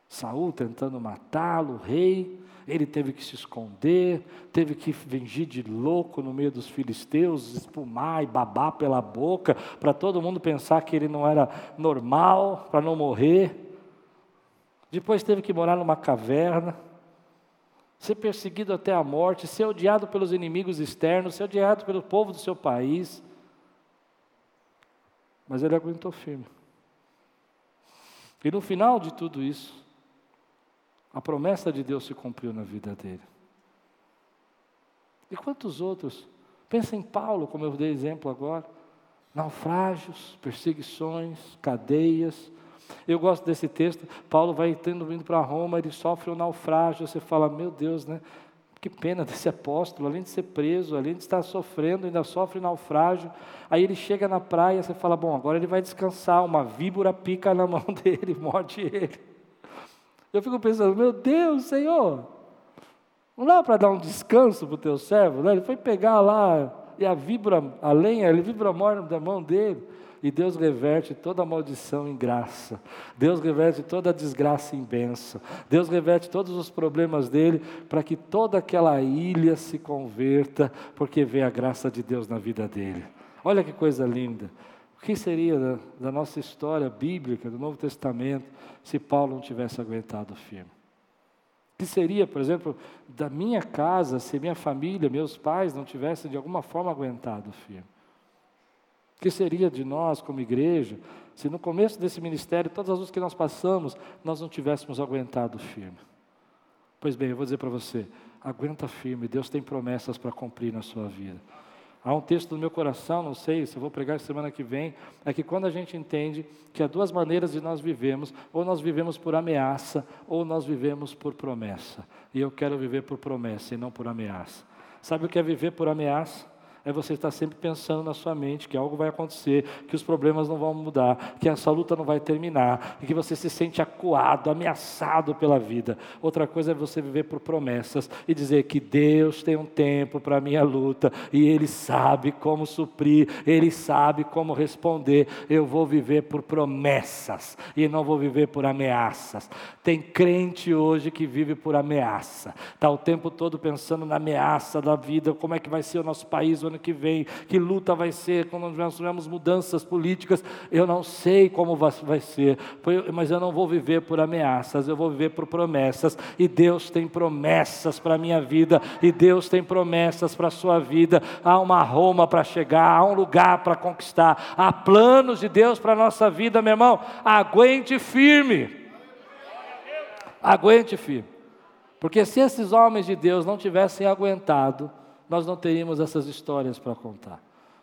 Saul tentando matá-lo, o rei, ele teve que se esconder, teve que fingir de louco no meio dos filisteus, espumar e babar pela boca, para todo mundo pensar que ele não era normal, para não morrer. Depois teve que morar numa caverna, ser perseguido até a morte, ser odiado pelos inimigos externos, ser odiado pelo povo do seu país. Mas ele aguentou firme. E no final de tudo isso, a promessa de Deus se cumpriu na vida dele. E quantos outros? Pensa em Paulo, como eu dei exemplo agora. Naufrágios, perseguições, cadeias. Eu gosto desse texto. Paulo vai tendo vindo para Roma, ele sofre um naufrágio. Você fala, meu Deus, né? Que pena desse apóstolo, além de ser preso, além de estar sofrendo, ainda sofre naufrágio. Aí ele chega na praia, você fala: bom, agora ele vai descansar. Uma víbora pica na mão dele, morde ele. Eu fico pensando: meu Deus, Senhor, não dá para dar um descanso para o teu servo? Né? Ele foi pegar lá e a víbora, a lenha, ele vibra morte da mão dele. E Deus reverte toda a maldição em graça. Deus reverte toda a desgraça em bênção. Deus reverte todos os problemas dele para que toda aquela ilha se converta, porque vê a graça de Deus na vida dele. Olha que coisa linda. O que seria da, da nossa história bíblica, do Novo Testamento, se Paulo não tivesse aguentado firme? que seria, por exemplo, da minha casa, se minha família, meus pais não tivessem de alguma forma aguentado firme? O que seria de nós como igreja, se no começo desse ministério, todas as vezes que nós passamos, nós não tivéssemos aguentado firme? Pois bem, eu vou dizer para você, aguenta firme, Deus tem promessas para cumprir na sua vida. Há um texto no meu coração, não sei se eu vou pregar semana que vem, é que quando a gente entende que há duas maneiras de nós vivemos, ou nós vivemos por ameaça, ou nós vivemos por promessa. E eu quero viver por promessa e não por ameaça. Sabe o que é viver por ameaça? É você estar sempre pensando na sua mente que algo vai acontecer, que os problemas não vão mudar, que essa luta não vai terminar, e que você se sente acuado, ameaçado pela vida. Outra coisa é você viver por promessas e dizer que Deus tem um tempo para a minha luta e Ele sabe como suprir, Ele sabe como responder. Eu vou viver por promessas e não vou viver por ameaças. Tem crente hoje que vive por ameaça, está o tempo todo pensando na ameaça da vida, como é que vai ser o nosso país, ano que vem, que luta vai ser, quando nós tivermos mudanças políticas, eu não sei como vai ser, mas eu não vou viver por ameaças, eu vou viver por promessas, e Deus tem promessas para a minha vida, e Deus tem promessas para a sua vida, há uma Roma para chegar, há um lugar para conquistar, há planos de Deus para a nossa vida, meu irmão, aguente firme, aguente firme. Porque se esses homens de Deus não tivessem aguentado, nós não teríamos essas histórias para contar.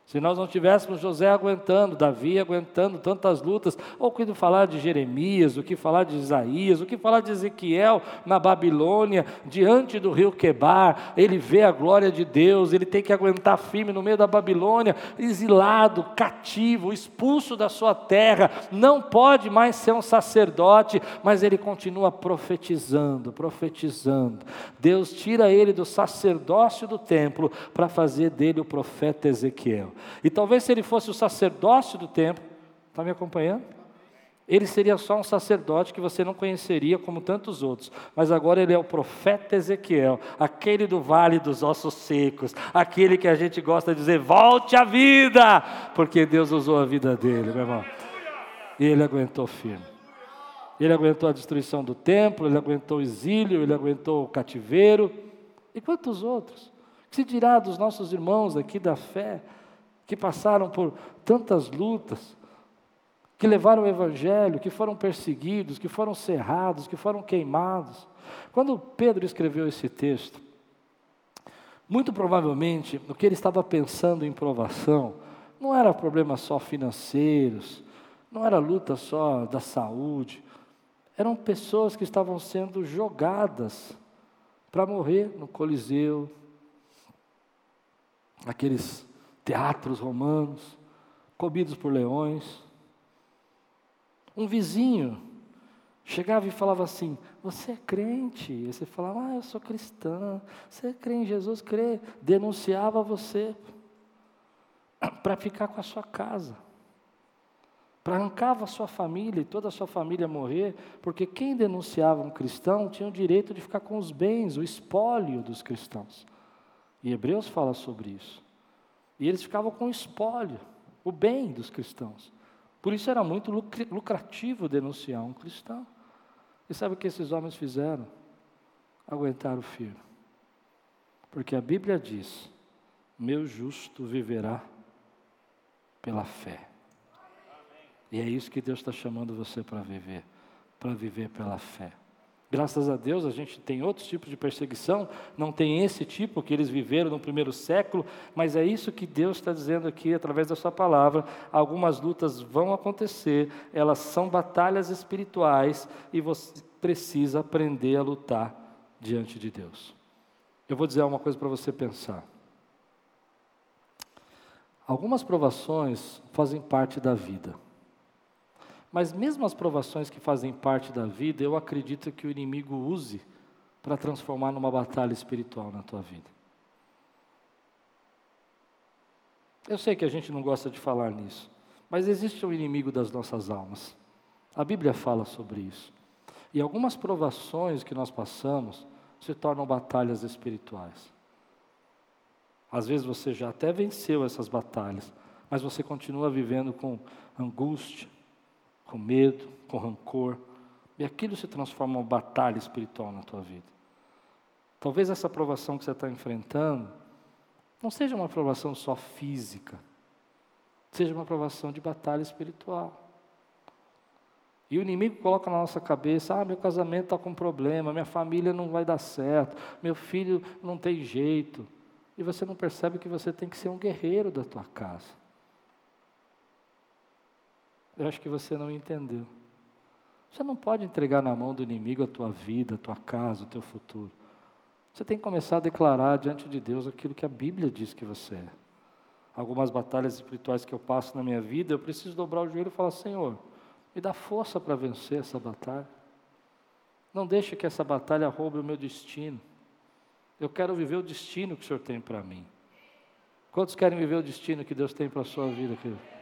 Se nós não tivéssemos José aguentando, Davi aguentando tantas lutas, ou o que falar de Jeremias, o que falar de Isaías, o que falar de Ezequiel na Babilônia, diante do rio Quebar, ele vê a glória de Deus, ele tem que aguentar firme no meio da Babilônia, exilado, cativo, expulso da sua terra, não pode mais ser um sacerdote, mas ele continua profetizando, profetizando. Deus tira ele do sacerdócio do templo para fazer dele o profeta Ezequiel. E talvez se ele fosse o sacerdócio do templo, está me acompanhando? Ele seria só um sacerdote que você não conheceria como tantos outros, mas agora ele é o profeta Ezequiel, aquele do vale dos ossos secos, aquele que a gente gosta de dizer, volte à vida, porque Deus usou a vida dele, meu irmão. E ele aguentou firme. Ele aguentou a destruição do templo, ele aguentou o exílio, ele aguentou o cativeiro. E quantos outros? Que se dirá dos nossos irmãos aqui da fé? Que passaram por tantas lutas, que levaram o Evangelho, que foram perseguidos, que foram cerrados, que foram queimados. Quando Pedro escreveu esse texto, muito provavelmente o que ele estava pensando em provação não era problemas só financeiros, não era luta só da saúde, eram pessoas que estavam sendo jogadas para morrer no Coliseu, aqueles teatros romanos, comidos por leões. Um vizinho chegava e falava assim: Você é crente? E você falava: Ah, eu sou cristã. Você crê em Jesus? Crê. Denunciava você para ficar com a sua casa. Para arrancava a sua família e toda a sua família morrer, porque quem denunciava um cristão tinha o direito de ficar com os bens, o espólio dos cristãos. E Hebreus fala sobre isso. E eles ficavam com o espólio, o bem dos cristãos. Por isso era muito lucrativo denunciar um cristão. E sabe o que esses homens fizeram? Aguentaram firme. Porque a Bíblia diz: meu justo viverá pela fé. E é isso que Deus está chamando você para viver, para viver pela fé. Graças a Deus a gente tem outros tipos de perseguição, não tem esse tipo que eles viveram no primeiro século, mas é isso que Deus está dizendo aqui através da Sua palavra. Algumas lutas vão acontecer, elas são batalhas espirituais e você precisa aprender a lutar diante de Deus. Eu vou dizer uma coisa para você pensar. Algumas provações fazem parte da vida. Mas mesmo as provações que fazem parte da vida, eu acredito que o inimigo use para transformar numa batalha espiritual na tua vida. Eu sei que a gente não gosta de falar nisso, mas existe um inimigo das nossas almas. A Bíblia fala sobre isso. E algumas provações que nós passamos se tornam batalhas espirituais. Às vezes você já até venceu essas batalhas, mas você continua vivendo com angústia, com medo, com rancor, e aquilo se transforma em uma batalha espiritual na tua vida. Talvez essa provação que você está enfrentando não seja uma provação só física, seja uma provação de batalha espiritual. E o inimigo coloca na nossa cabeça: ah, meu casamento está com problema, minha família não vai dar certo, meu filho não tem jeito. E você não percebe que você tem que ser um guerreiro da tua casa. Eu acho que você não entendeu. Você não pode entregar na mão do inimigo a tua vida, a tua casa, o teu futuro. Você tem que começar a declarar diante de Deus aquilo que a Bíblia diz que você é. Algumas batalhas espirituais que eu passo na minha vida, eu preciso dobrar o joelho e falar: Senhor, me dá força para vencer essa batalha. Não deixe que essa batalha roube o meu destino. Eu quero viver o destino que o Senhor tem para mim. Quantos querem viver o destino que Deus tem para a sua vida, querido?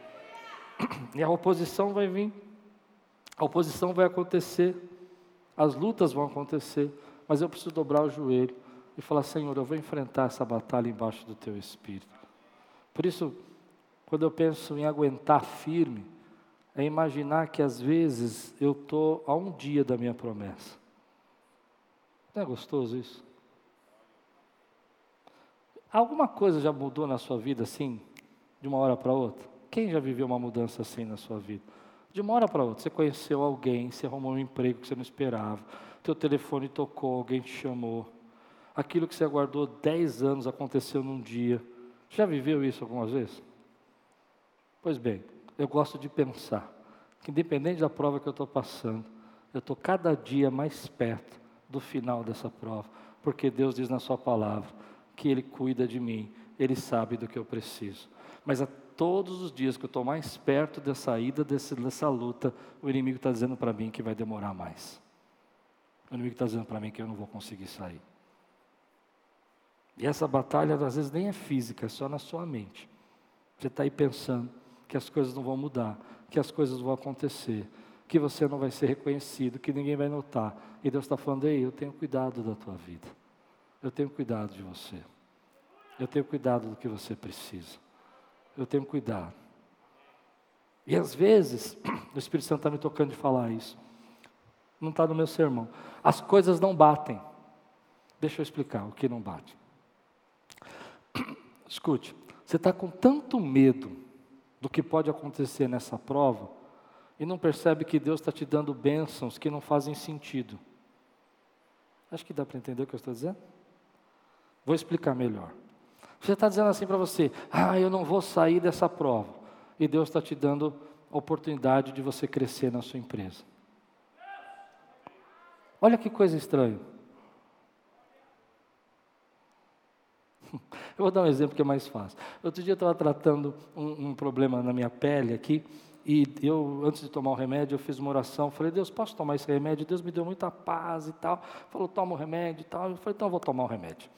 E a oposição vai vir, a oposição vai acontecer, as lutas vão acontecer, mas eu preciso dobrar o joelho e falar: Senhor, eu vou enfrentar essa batalha embaixo do teu espírito. Por isso, quando eu penso em aguentar firme, é imaginar que às vezes eu estou a um dia da minha promessa. Não é gostoso isso? Alguma coisa já mudou na sua vida assim, de uma hora para outra? Quem já viveu uma mudança assim na sua vida? De uma hora para outra, você conheceu alguém, você arrumou um emprego que você não esperava, teu telefone tocou, alguém te chamou. Aquilo que você aguardou 10 anos aconteceu num dia. Já viveu isso algumas vezes? Pois bem, eu gosto de pensar que independente da prova que eu estou passando, eu estou cada dia mais perto do final dessa prova, porque Deus diz na sua palavra que Ele cuida de mim, Ele sabe do que eu preciso. Mas todos os dias que eu estou mais perto da saída desse, dessa luta, o inimigo está dizendo para mim que vai demorar mais. O inimigo está dizendo para mim que eu não vou conseguir sair. E essa batalha às vezes nem é física, é só na sua mente. Você está aí pensando que as coisas não vão mudar, que as coisas vão acontecer, que você não vai ser reconhecido, que ninguém vai notar. E Deus está falando, ei, eu tenho cuidado da tua vida. Eu tenho cuidado de você. Eu tenho cuidado do que você precisa. Eu tenho cuidado. E às vezes, o Espírito Santo está me tocando de falar isso. Não está no meu sermão. As coisas não batem. Deixa eu explicar o que não bate. Escute, você está com tanto medo do que pode acontecer nessa prova e não percebe que Deus está te dando bênçãos que não fazem sentido. Acho que dá para entender o que eu estou dizendo? Vou explicar melhor. Você está dizendo assim para você: ah, eu não vou sair dessa prova. E Deus está te dando a oportunidade de você crescer na sua empresa. Olha que coisa estranha. Eu vou dar um exemplo que é mais fácil. Outro dia eu estava tratando um, um, problema na minha pele aqui, e eu, antes de tomar o remédio, eu fiz uma oração. Falei, Deus, posso tomar esse remédio? Deus me deu muita paz e tal. Falou, toma o remédio e tal. Eu falei, então eu vou tomar o remédio.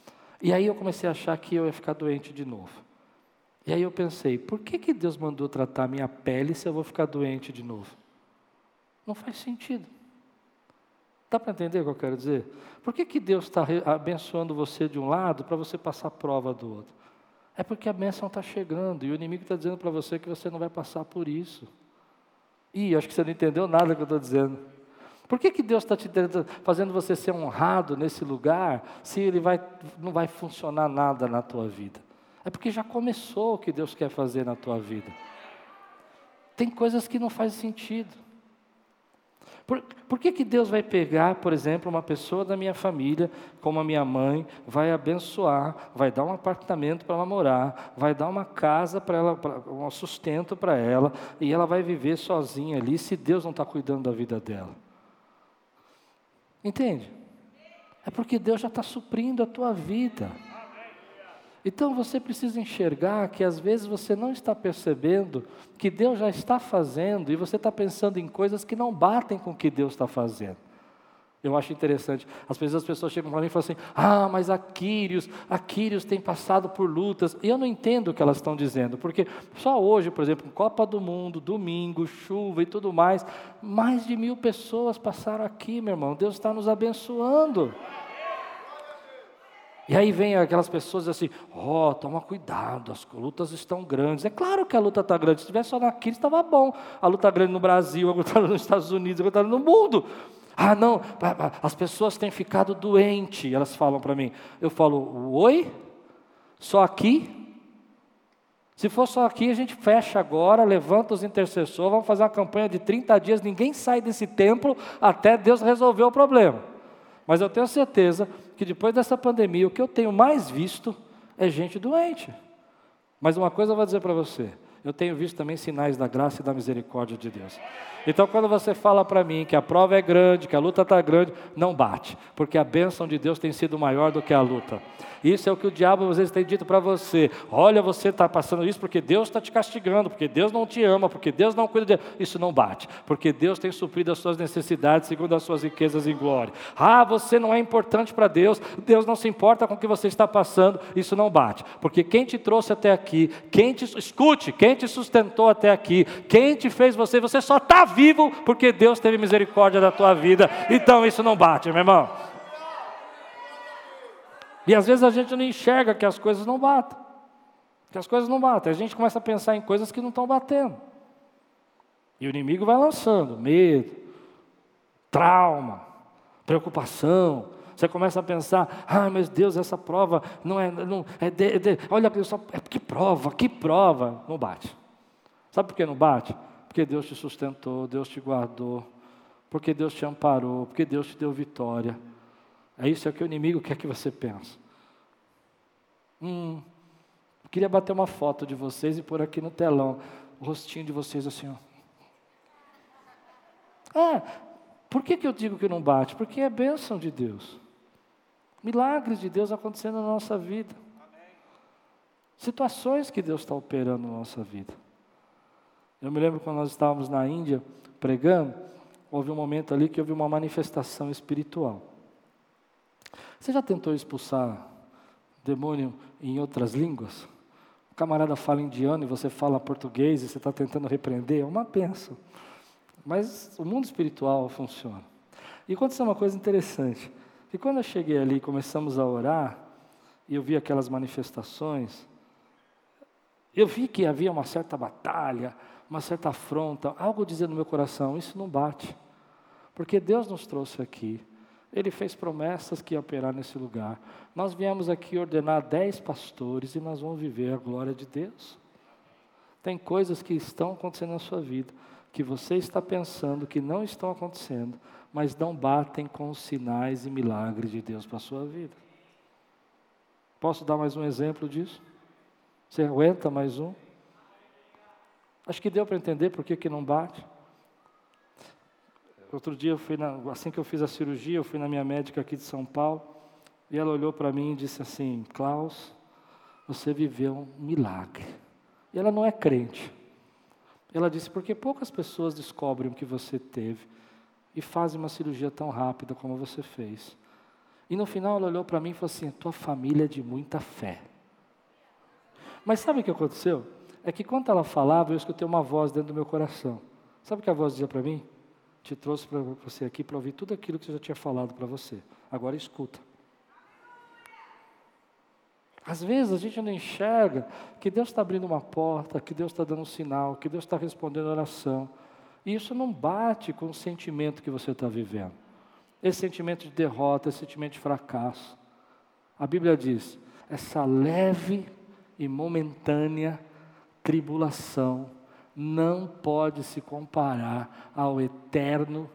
E aí eu comecei a achar que eu ia ficar doente de novo. E aí eu pensei, por que, que Deus mandou tratar minha pele se eu vou ficar doente de novo? Não faz sentido. Dá para entender o que eu quero dizer? Por que, que Deus está abençoando você de um lado para você passar prova do outro? É porque a bênção está chegando e o inimigo está dizendo para você que você não vai passar por isso. Ih, acho que você não entendeu nada que eu estou dizendo. Por que, que Deus está te fazendo você ser honrado nesse lugar se ele vai, não vai funcionar nada na tua vida? É porque já começou o que Deus quer fazer na tua vida. Tem coisas que não fazem sentido. Por, por que, que Deus vai pegar, por exemplo, uma pessoa da minha família, como a minha mãe, vai abençoar, vai dar um apartamento para ela morar, vai dar uma casa para ela, pra, um sustento para ela, e ela vai viver sozinha ali, se Deus não está cuidando da vida dela? Entende? É porque Deus já está suprindo a tua vida. Então você precisa enxergar que às vezes você não está percebendo que Deus já está fazendo e você está pensando em coisas que não batem com o que Deus está fazendo. Eu acho interessante. Às vezes as pessoas chegam para mim e falam assim: Ah, mas a Quírios, a Quírios tem passado por lutas. E eu não entendo o que elas estão dizendo, porque só hoje, por exemplo, Copa do Mundo, domingo, chuva e tudo mais, mais de mil pessoas passaram aqui, meu irmão. Deus está nos abençoando. E aí vem aquelas pessoas assim, ó, oh, toma cuidado, as lutas estão grandes. É claro que a luta está grande, se tivesse só naquilo estava bom. A luta grande no Brasil, a luta nos Estados Unidos, a luta no mundo. Ah, não, as pessoas têm ficado doentes, elas falam para mim. Eu falo, oi? Só aqui? Se for só aqui, a gente fecha agora, levanta os intercessores, vamos fazer uma campanha de 30 dias, ninguém sai desse templo até Deus resolver o problema. Mas eu tenho certeza que depois dessa pandemia, o que eu tenho mais visto é gente doente. Mas uma coisa eu vou dizer para você: eu tenho visto também sinais da graça e da misericórdia de Deus. Então, quando você fala para mim que a prova é grande, que a luta está grande, não bate, porque a bênção de Deus tem sido maior do que a luta. Isso é o que o diabo às vezes tem dito para você. Olha, você está passando isso porque Deus está te castigando, porque Deus não te ama, porque Deus não cuida de. Isso não bate, porque Deus tem suprido as suas necessidades segundo as suas riquezas em glória. Ah, você não é importante para Deus, Deus não se importa com o que você está passando. Isso não bate, porque quem te trouxe até aqui, quem te escute, quem te sustentou até aqui, quem te fez você, você só está vivo porque Deus teve misericórdia da tua vida. Então isso não bate, meu irmão. E às vezes a gente não enxerga que as coisas não batem. Que as coisas não batem. A gente começa a pensar em coisas que não estão batendo. E o inimigo vai lançando medo, trauma, preocupação. Você começa a pensar, ah, mas Deus, essa prova não é, não, é, de, de, olha, só, é que prova, que prova. Não bate. Sabe por que não bate? Porque Deus te sustentou, Deus te guardou, porque Deus te amparou, porque Deus te deu vitória. É isso é o que o inimigo quer que você pense. Hum, queria bater uma foto de vocês e pôr aqui no telão o rostinho de vocês assim, ó. É, por que, que eu digo que não bate? Porque é bênção de Deus. Milagres de Deus acontecendo na nossa vida. Situações que Deus está operando na nossa vida. Eu me lembro quando nós estávamos na Índia pregando, houve um momento ali que houve uma manifestação espiritual. Você já tentou expulsar demônio em outras línguas? O camarada fala indiano e você fala português e você está tentando repreender, é uma benção. Mas o mundo espiritual funciona. E aconteceu uma coisa interessante, que quando eu cheguei ali e começamos a orar, e eu vi aquelas manifestações, eu vi que havia uma certa batalha, uma certa afronta, algo dizendo no meu coração, isso não bate. Porque Deus nos trouxe aqui ele fez promessas que ia operar nesse lugar. Nós viemos aqui ordenar dez pastores e nós vamos viver a glória de Deus. Tem coisas que estão acontecendo na sua vida, que você está pensando que não estão acontecendo, mas não batem com os sinais e milagres de Deus para a sua vida. Posso dar mais um exemplo disso? Você aguenta mais um? Acho que deu para entender por que, que não bate. Outro dia, eu fui na, assim que eu fiz a cirurgia, eu fui na minha médica aqui de São Paulo, e ela olhou para mim e disse assim: Klaus, você viveu um milagre. E ela não é crente. Ela disse: porque poucas pessoas descobrem o que você teve e fazem uma cirurgia tão rápida como você fez. E no final ela olhou para mim e falou assim: tua família é de muita fé. Mas sabe o que aconteceu? É que quando ela falava, eu escutei uma voz dentro do meu coração. Sabe o que a voz dizia para mim? te trouxe para você aqui para ouvir tudo aquilo que eu já tinha falado para você. Agora escuta. Às vezes a gente não enxerga que Deus está abrindo uma porta, que Deus está dando um sinal, que Deus está respondendo oração. E isso não bate com o sentimento que você está vivendo. Esse sentimento de derrota, esse sentimento de fracasso. A Bíblia diz: essa leve e momentânea tribulação não pode se comparar ao eterno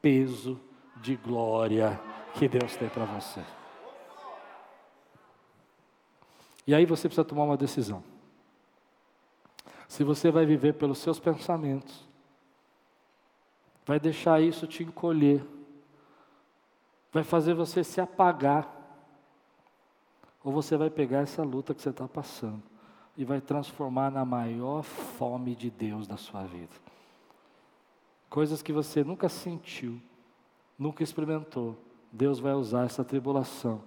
peso de glória que Deus tem para você. E aí você precisa tomar uma decisão. Se você vai viver pelos seus pensamentos, vai deixar isso te encolher, vai fazer você se apagar. Ou você vai pegar essa luta que você está passando e vai transformar na maior fome de Deus da sua vida. Coisas que você nunca sentiu, nunca experimentou. Deus vai usar essa tribulação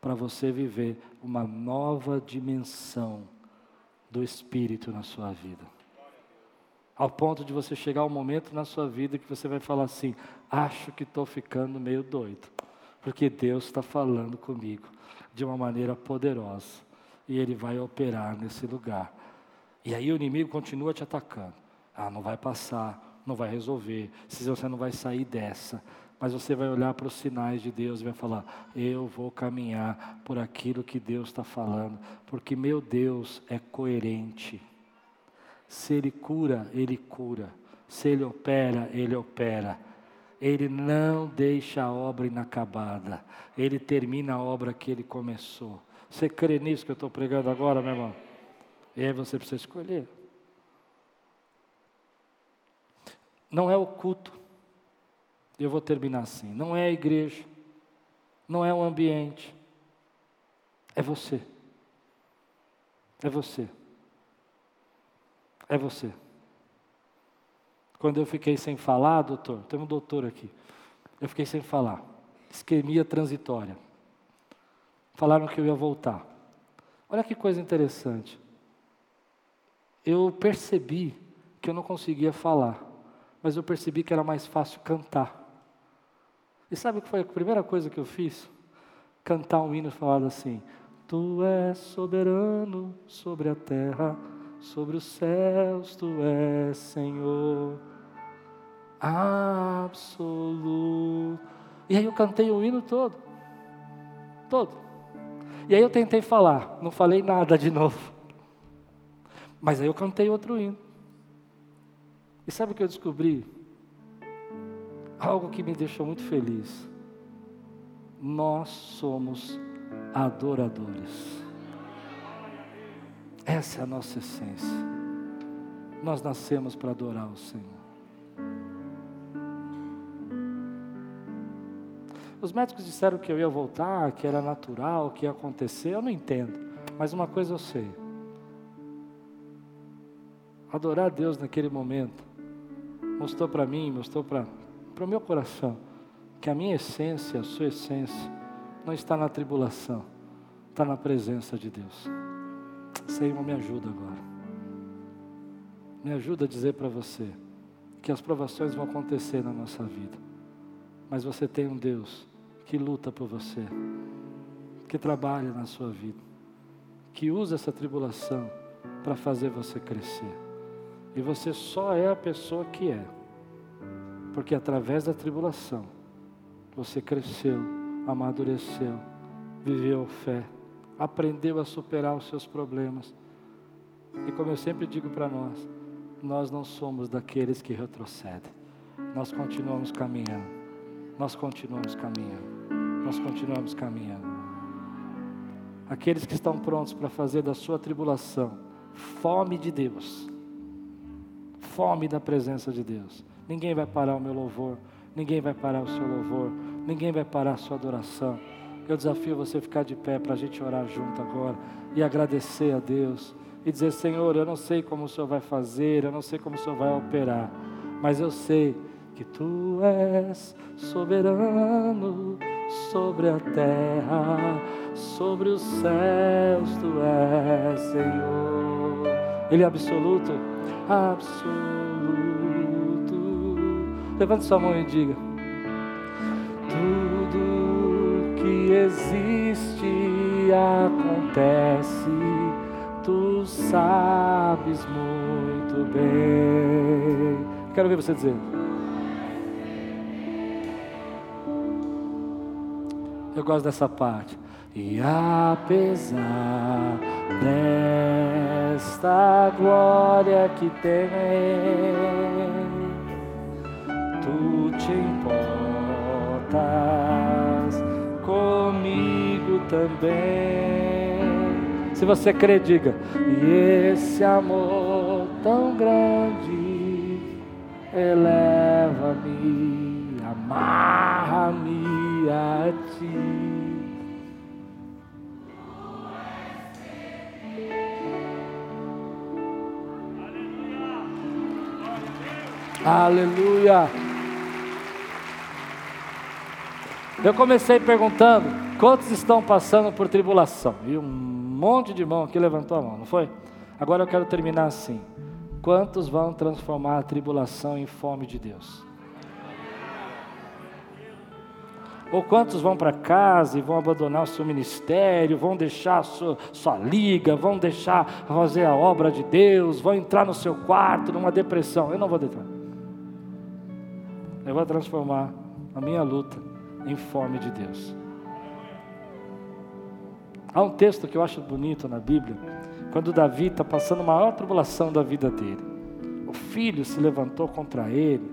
para você viver uma nova dimensão do Espírito na sua vida. Ao ponto de você chegar um momento na sua vida que você vai falar assim: acho que estou ficando meio doido, porque Deus está falando comigo de uma maneira poderosa e Ele vai operar nesse lugar. E aí o inimigo continua te atacando. Ah, não vai passar, não vai resolver, se você não vai sair dessa. Mas você vai olhar para os sinais de Deus e vai falar: Eu vou caminhar por aquilo que Deus está falando, porque meu Deus é coerente. Se Ele cura, Ele cura. Se Ele opera, Ele opera. Ele não deixa a obra inacabada. Ele termina a obra que Ele começou. Você crê nisso que eu estou pregando agora, meu irmão? E aí você precisa escolher. Não é o culto. Eu vou terminar assim. Não é a igreja. Não é o ambiente. É você. É você. É você. Quando eu fiquei sem falar, doutor, tem um doutor aqui. Eu fiquei sem falar. Isquemia transitória. Falaram que eu ia voltar. Olha que coisa interessante. Eu percebi que eu não conseguia falar, mas eu percebi que era mais fácil cantar. E sabe o que foi a primeira coisa que eu fiz? Cantar um hino falado assim: Tu és soberano sobre a terra sobre os céus tu és Senhor absoluto. E aí eu cantei o hino todo, todo. E aí eu tentei falar, não falei nada de novo. Mas aí eu cantei outro hino. E sabe o que eu descobri? Algo que me deixou muito feliz. Nós somos adoradores. Essa é a nossa essência. Nós nascemos para adorar o Senhor. Os médicos disseram que eu ia voltar, que era natural, que ia acontecer. Eu não entendo, mas uma coisa eu sei. Adorar a Deus naquele momento mostrou para mim, mostrou para o meu coração que a minha essência, a sua essência, não está na tribulação, está na presença de Deus. Senhor, me ajuda agora. Me ajuda a dizer para você que as provações vão acontecer na nossa vida. Mas você tem um Deus que luta por você, que trabalha na sua vida, que usa essa tribulação para fazer você crescer. E você só é a pessoa que é, porque através da tribulação você cresceu, amadureceu, viveu fé aprendeu a superar os seus problemas. E como eu sempre digo para nós, nós não somos daqueles que retrocedem. Nós continuamos caminhando. Nós continuamos caminhando. Nós continuamos caminhando. Aqueles que estão prontos para fazer da sua tribulação fome de Deus. Fome da presença de Deus. Ninguém vai parar o meu louvor, ninguém vai parar o seu louvor, ninguém vai parar a sua adoração. Eu desafio você a ficar de pé para a gente orar junto agora e agradecer a Deus e dizer: Senhor, eu não sei como o Senhor vai fazer, eu não sei como o Senhor vai operar, mas eu sei que Tu és soberano sobre a terra, sobre os céus, Tu és Senhor. Ele é absoluto, absoluto. Levante sua mão e diga: Tudo que existe acontece, tu sabes muito bem. Quero ver você dizer. Eu gosto dessa parte. E apesar desta glória que tem, tu te importas comigo também. Se você crê, diga: E esse amor tão grande eleva-me, amarra-me a ti. Aleluia. Eu comecei perguntando quantos estão passando por tribulação. E um monte de mão aqui levantou a mão, não foi? Agora eu quero terminar assim. Quantos vão transformar a tribulação em fome de Deus? Ou quantos vão para casa e vão abandonar o seu ministério, vão deixar a sua, sua liga, vão deixar fazer a obra de Deus, vão entrar no seu quarto numa depressão? Eu não vou entrar. Eu vou transformar a minha luta em fome de Deus. Há um texto que eu acho bonito na Bíblia, quando Davi está passando a maior tribulação da vida dele. O filho se levantou contra ele,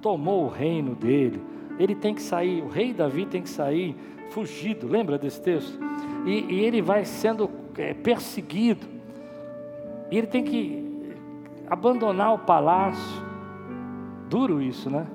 tomou o reino dele. Ele tem que sair, o rei Davi tem que sair fugido, lembra desse texto? E, e ele vai sendo é, perseguido, e ele tem que abandonar o palácio. Duro isso, né?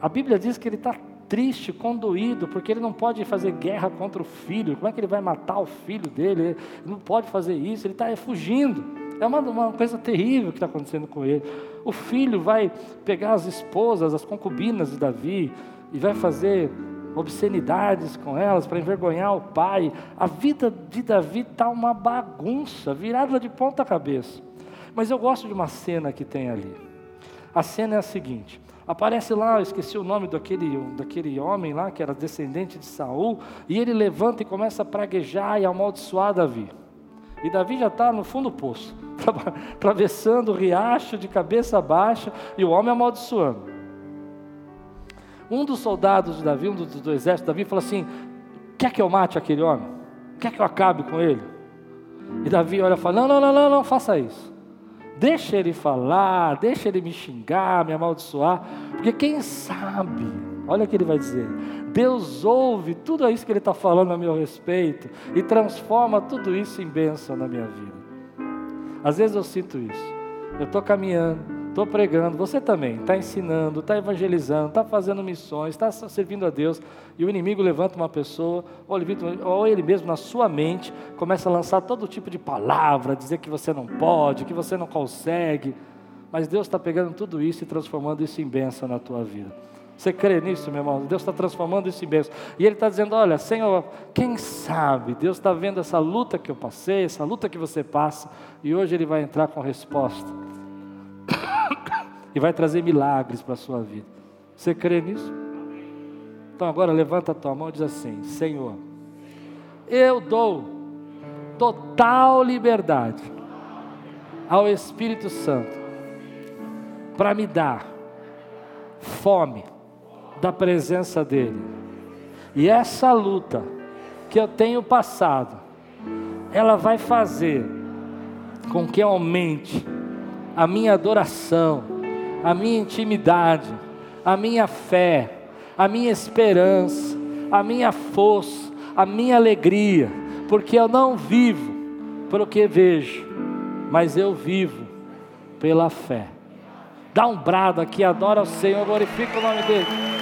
A Bíblia diz que ele está triste, condoído, porque ele não pode fazer guerra contra o filho. Como é que ele vai matar o filho dele? Ele não pode fazer isso, ele está fugindo. É uma, uma coisa terrível que está acontecendo com ele. O filho vai pegar as esposas, as concubinas de Davi, e vai fazer obscenidades com elas para envergonhar o pai. A vida de Davi está uma bagunça, virada de ponta cabeça. Mas eu gosto de uma cena que tem ali. A cena é a seguinte: Aparece lá, eu esqueci o nome daquele, daquele homem lá, que era descendente de Saul, e ele levanta e começa a praguejar e amaldiçoar Davi. E Davi já está no fundo do poço, atravessando o riacho de cabeça baixa, e o homem amaldiçoando. Um dos soldados de Davi, um do, do exército de Davi, falou assim: Quer que eu mate aquele homem? Quer que eu acabe com ele? E Davi olha e fala: Não, não, não, não, não faça isso. Deixa ele falar, deixa ele me xingar, me amaldiçoar, porque quem sabe, olha o que ele vai dizer: Deus ouve tudo isso que ele está falando a meu respeito e transforma tudo isso em bênção na minha vida. Às vezes eu sinto isso, eu estou caminhando, estou pregando, você também está ensinando, está evangelizando, está fazendo missões, está servindo a Deus, e o inimigo levanta uma pessoa, ou ele, mesmo na sua mente começa a lançar todo tipo de palavra, dizer que você não pode, que você não consegue, mas Deus está pegando tudo isso e transformando isso em bênção na tua vida. Você crê nisso, meu irmão? Deus está transformando isso em bênção. E Ele está dizendo: Olha, Senhor, quem sabe? Deus está vendo essa luta que eu passei, essa luta que você passa, e hoje Ele vai entrar com resposta e vai trazer milagres para a sua vida. Você crê nisso? Então agora levanta a tua mão e diz assim: Senhor, eu dou total liberdade ao Espírito Santo para me dar fome da presença dEle. E essa luta que eu tenho passado, ela vai fazer com que aumente a minha adoração, a minha intimidade, a minha fé, a minha esperança, a minha força, a minha alegria, porque eu não vivo pelo que vejo, mas eu vivo pela fé. Dá um brado aqui, adora o Senhor, glorifica o nome dele.